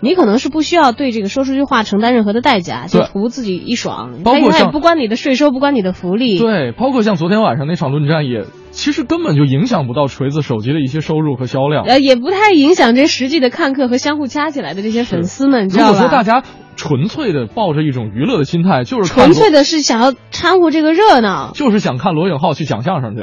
你可能是不需要对这个说出去话承担任何的代价，就图自己一爽，他他也包括像不关你的税收，不关你的福利，对，包括像昨天晚上那场论战也，其实根本就影响不到锤子手机的一些收入和销量。呃，也不太影响这实际的看客和相互加起来的这些粉丝们，你知道吧？如果说大家纯粹的抱着一种娱乐的心态，就是纯粹的是想要掺和这个热闹。就是想看罗永浩去讲相声去，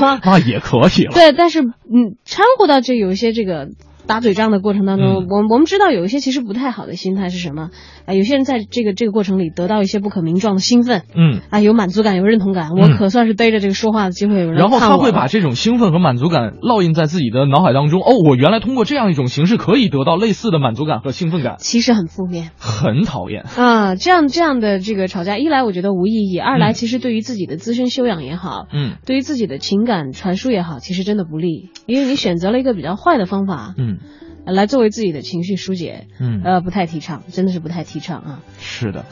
那 也可以了。对，但是嗯，掺和到这有一些这个打嘴仗的过程当中，嗯我我们知道有一些其实不太好的心态是什么？啊、有些人在这个这个过程里得到一些不可名状的兴奋，嗯。啊，有满足感，有认同感，我嗯可算是逮着这个说话的机会有人然后他会把这种兴奋和满足感烙印在自己的脑海当中。哦，我原来通过这样一种形式可以得到类似的满足感和兴奋感，其实很负面。很讨厌。啊，这样这样的这个吵架，一来我觉得无意义，二来嗯其实对于自己的自身修养也好，嗯对于自己的情感传输也好，其实真的不利，因为你选择了一个比较坏的方法，嗯呃来作为自己的情绪疏解，嗯呃，不太提倡，真的是不太提倡啊。是的，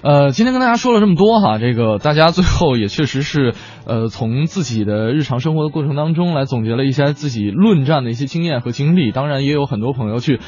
呃，今天跟大家说了这么多哈，这个大家最后也确实是，呃，从自己的日常生活的过程当中来总结了一些自己论战的一些经验和经历，当然也有很多朋友去。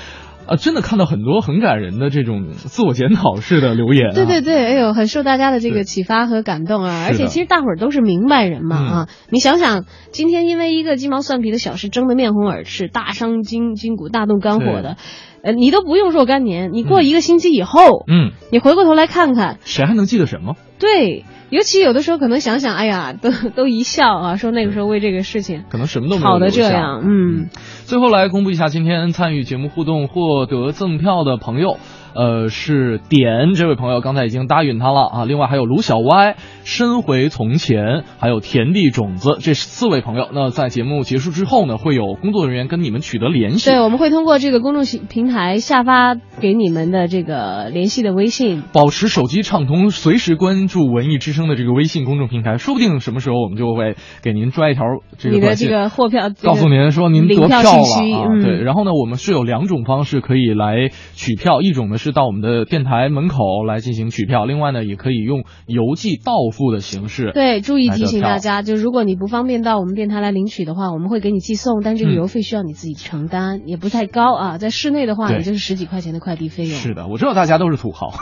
啊，真的看到很多很感人的这种自我检讨式的留言、啊，对对对，哎呦，很受大家的这个启发和感动啊！而且其实大伙儿都是明白人嘛、嗯啊！你想想，今天因为一个鸡毛蒜皮的小事争得面红耳赤，大伤筋筋骨、大动肝火的，呃，你都不用若干年，你过一个星期以后，嗯，你回过头来看看，谁还能记得什么？对，尤其有的时候可能想想，哎呀，都 都一笑啊，说那个时候为这个事情可能什么都没有好的这样，嗯。最后来公布一下今天参与节目互动获得赠票的朋友，呃，是点这位朋友，刚才已经答应他了啊。另外还有卢小歪、身回从前，还有田地种子这四位朋友。那在节目结束之后呢，会有工作人员跟你们取得联系。对，我们会通过这个公众平台下发给你们的这个联系的微信。保持手机畅通，随时关注文艺之声的这个微信公众平台，说不定什么时候我们就会给您拽一条这个你的这个货票，这个告诉您说您得票票了啊，嗯，对。然后呢，我们是有两种方式可以来取票，一种呢是到我们的电台门口来进行取票，另外呢也可以用邮寄到付的形式。对，注意提醒大家。家，就如果你不方便到我们电台来领取的话，我们会给你寄送，但这个嗯邮费需要你自己承担，也不太高啊。在室内的话，也就是十几块钱的快递费用。是的，我知道大家都是土豪，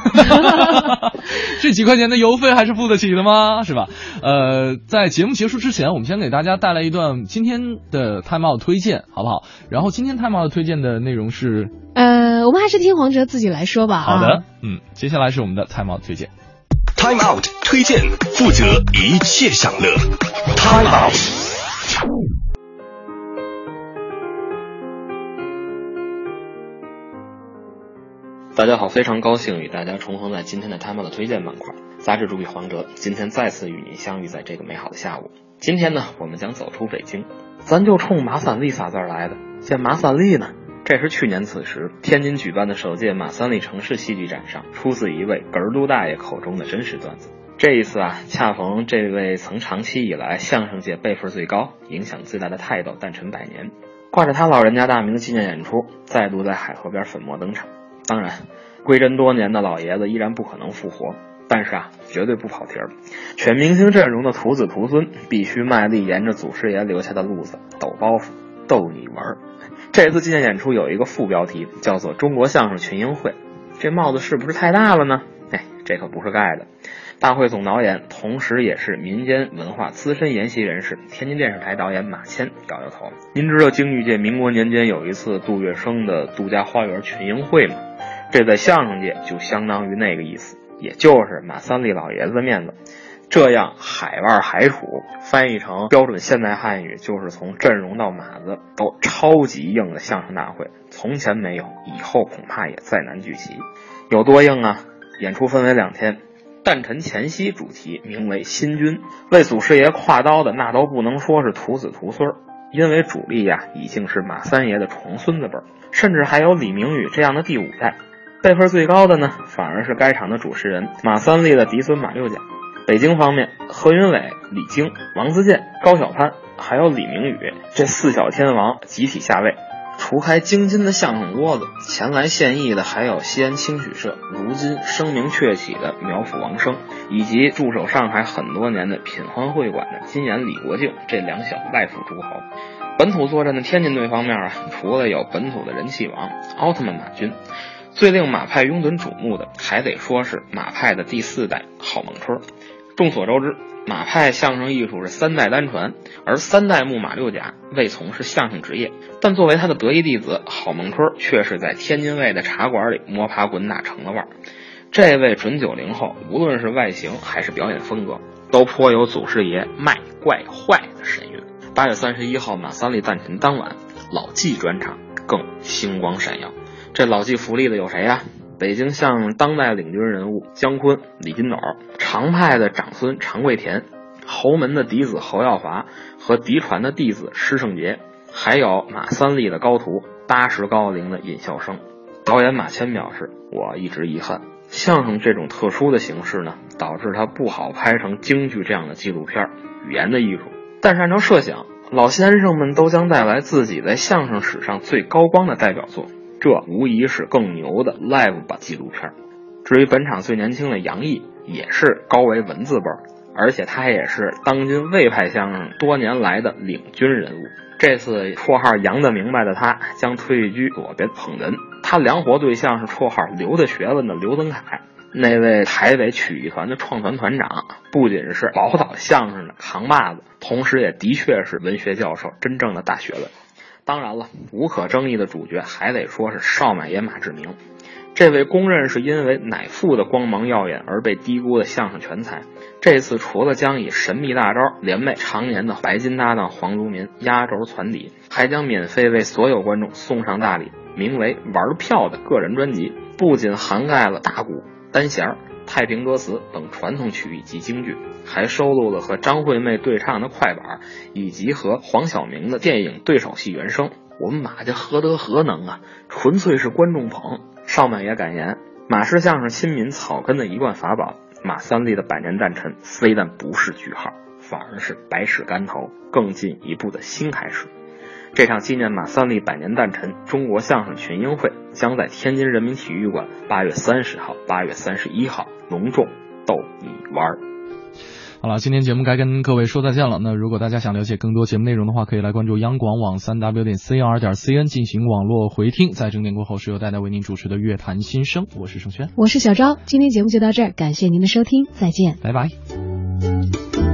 这几块钱的邮费还是付得起的吗？是吧？呃，在节目结束之前，我们先给大家带来一段今天的 Time Out 推荐，好不好？然后今天 Time Out 推荐的内容是呃，我们还是听黄哲自己来说吧。好的啊，嗯，接下来是我们的 Time Out 推荐。Time Out 推荐，负责一切享乐。Time Out。大家好，非常高兴与大家重逢在今天的 Time Out 的推荐板块。杂志主笔黄哲，今天再次与您相遇在这个美好的下午。今天呢，我们将走出北京，咱就冲马三立仨字来的。这马三立呢，这是去年此时天津举办的首届马三立城市戏剧展上出自一位哏儿都大爷口中的真实段子。这一次啊，恰逢这位曾长期以来相声界辈分最高、影响最大的泰斗诞辰百年，挂着他老人家大名的纪念演出再度在海河边粉墨登场。当然，归真多年的老爷子依然不可能复活，但是啊，绝对不跑题儿。全明星阵容的徒子徒孙必须卖力沿着祖师爷留下的路子抖包袱，逗你玩儿。这次纪念演出有一个副标题，叫做“中国相声群英会”，这帽子是不是太大了呢？哎，这可不是盖的。大会总导演，同时也是民间文化资深研习人士，天津电视台导演马谦摇摇头。您知道京剧界民国年间有一次杜月笙的杜家花园群英会吗？这在相声界就相当于那个意思，也就是马三立老爷子的面子。这样海外海楚翻译成标准现代汉语，就是从阵容到马子都超级硬的相声大会，从前没有，以后恐怕也再难聚齐。有多硬啊？演出分为两天。诞辰前夕主题名为“新君”，为祖师爷挎刀的那都不能说是徒子徒孙，因为主力呀、已经是马三爷的重孙子辈，甚至还有李明宇这样的第五代。辈分最高的呢，反而是该场的主持人马三立的嫡孙马六甲。北京方面，何云伟、李菁、王自健、高晓攀，还有李明宇这四小天王集体下位。除开京津的相声窝子，前来献艺的还有西安清曲社如今声名鹊起的苗阜王声，以及驻守上海很多年的品欢会馆的金岩李国敬这两小外府诸侯。本土作战的天津队方面啊，除了有本土的人气王奥特曼马军，最令马派拥趸瞩目的，还得说是马派的第四代郝孟春。众所周知，马派相声艺术是三代单传，而三代目马六甲未从事相声职业，但作为他的得意弟子郝孟春，却是在天津卫的茶馆里摸爬滚打成了腕儿。这位准九零后，无论是外形还是表演风格，都颇有祖师爷卖怪坏的神韵。八月三十一号马三立诞辰当晚，老纪专场更星光闪耀。这老纪福利的有谁呀、北京相声当代领军人物姜昆、李金斗，常派的长孙常贵田，侯门的嫡子侯耀华和嫡传的弟子施圣杰，还有马三立的高徒八十高龄的尹笑生。导演马谦表示：“我一直遗憾，相声这种特殊的形式呢，导致它不好拍成京剧这样的纪录片，语言的艺术。但是按照设想，老先生们都将带来自己在相声史上最高光的代表作。”这无疑是更牛的 live 版纪录片。至于本场最年轻的杨毅，也是高维文字辈儿，而且他也是当今魏派相声多年来的领军人物。这次绰号杨的明白的他，将推居左边捧哏。他梁活对象是绰号刘的学问的刘登凯。那位台北曲艺团的创团团长，不仅是宝岛相声的扛把子，同时也的确是文学教授真正的大学问。当然了，无可争议的主角还得说是少买野马志明，这位公认是因为乃父的光芒耀眼而被低估的相声全才。这次除了将以神秘大招连袂常年的白金搭档黄宗民压轴传底，还将免费为所有观众送上大礼，名为“玩票”的个人专辑，不仅涵盖了大鼓、单弦、太平歌词等传统曲艺及京剧，还收录了和张惠妹对唱的快板，以及和黄晓明的电影对手戏原声。我们马家何德何能啊？纯粹是观众捧。少满也感言，马氏相声亲民草根的一贯法宝，马三立的百年诞辰非但不是句号，反而是百尺竿头更进一步的新开始。这场纪念马三立百年诞辰中国相声群英会将在天津人民体育馆八月三十号、八月三十一号隆重逗你玩儿。好了，今天节目该跟各位说再见了。那如果大家想了解更多节目内容的话，可以来关注央广网三 w 点 cr 点 cn 进行网络回听。在整点过后，是由戴戴为您主持的《乐坛新声》，我是盛轩，我是小昭。今天节目就到这儿，感谢您的收听，再见，拜拜。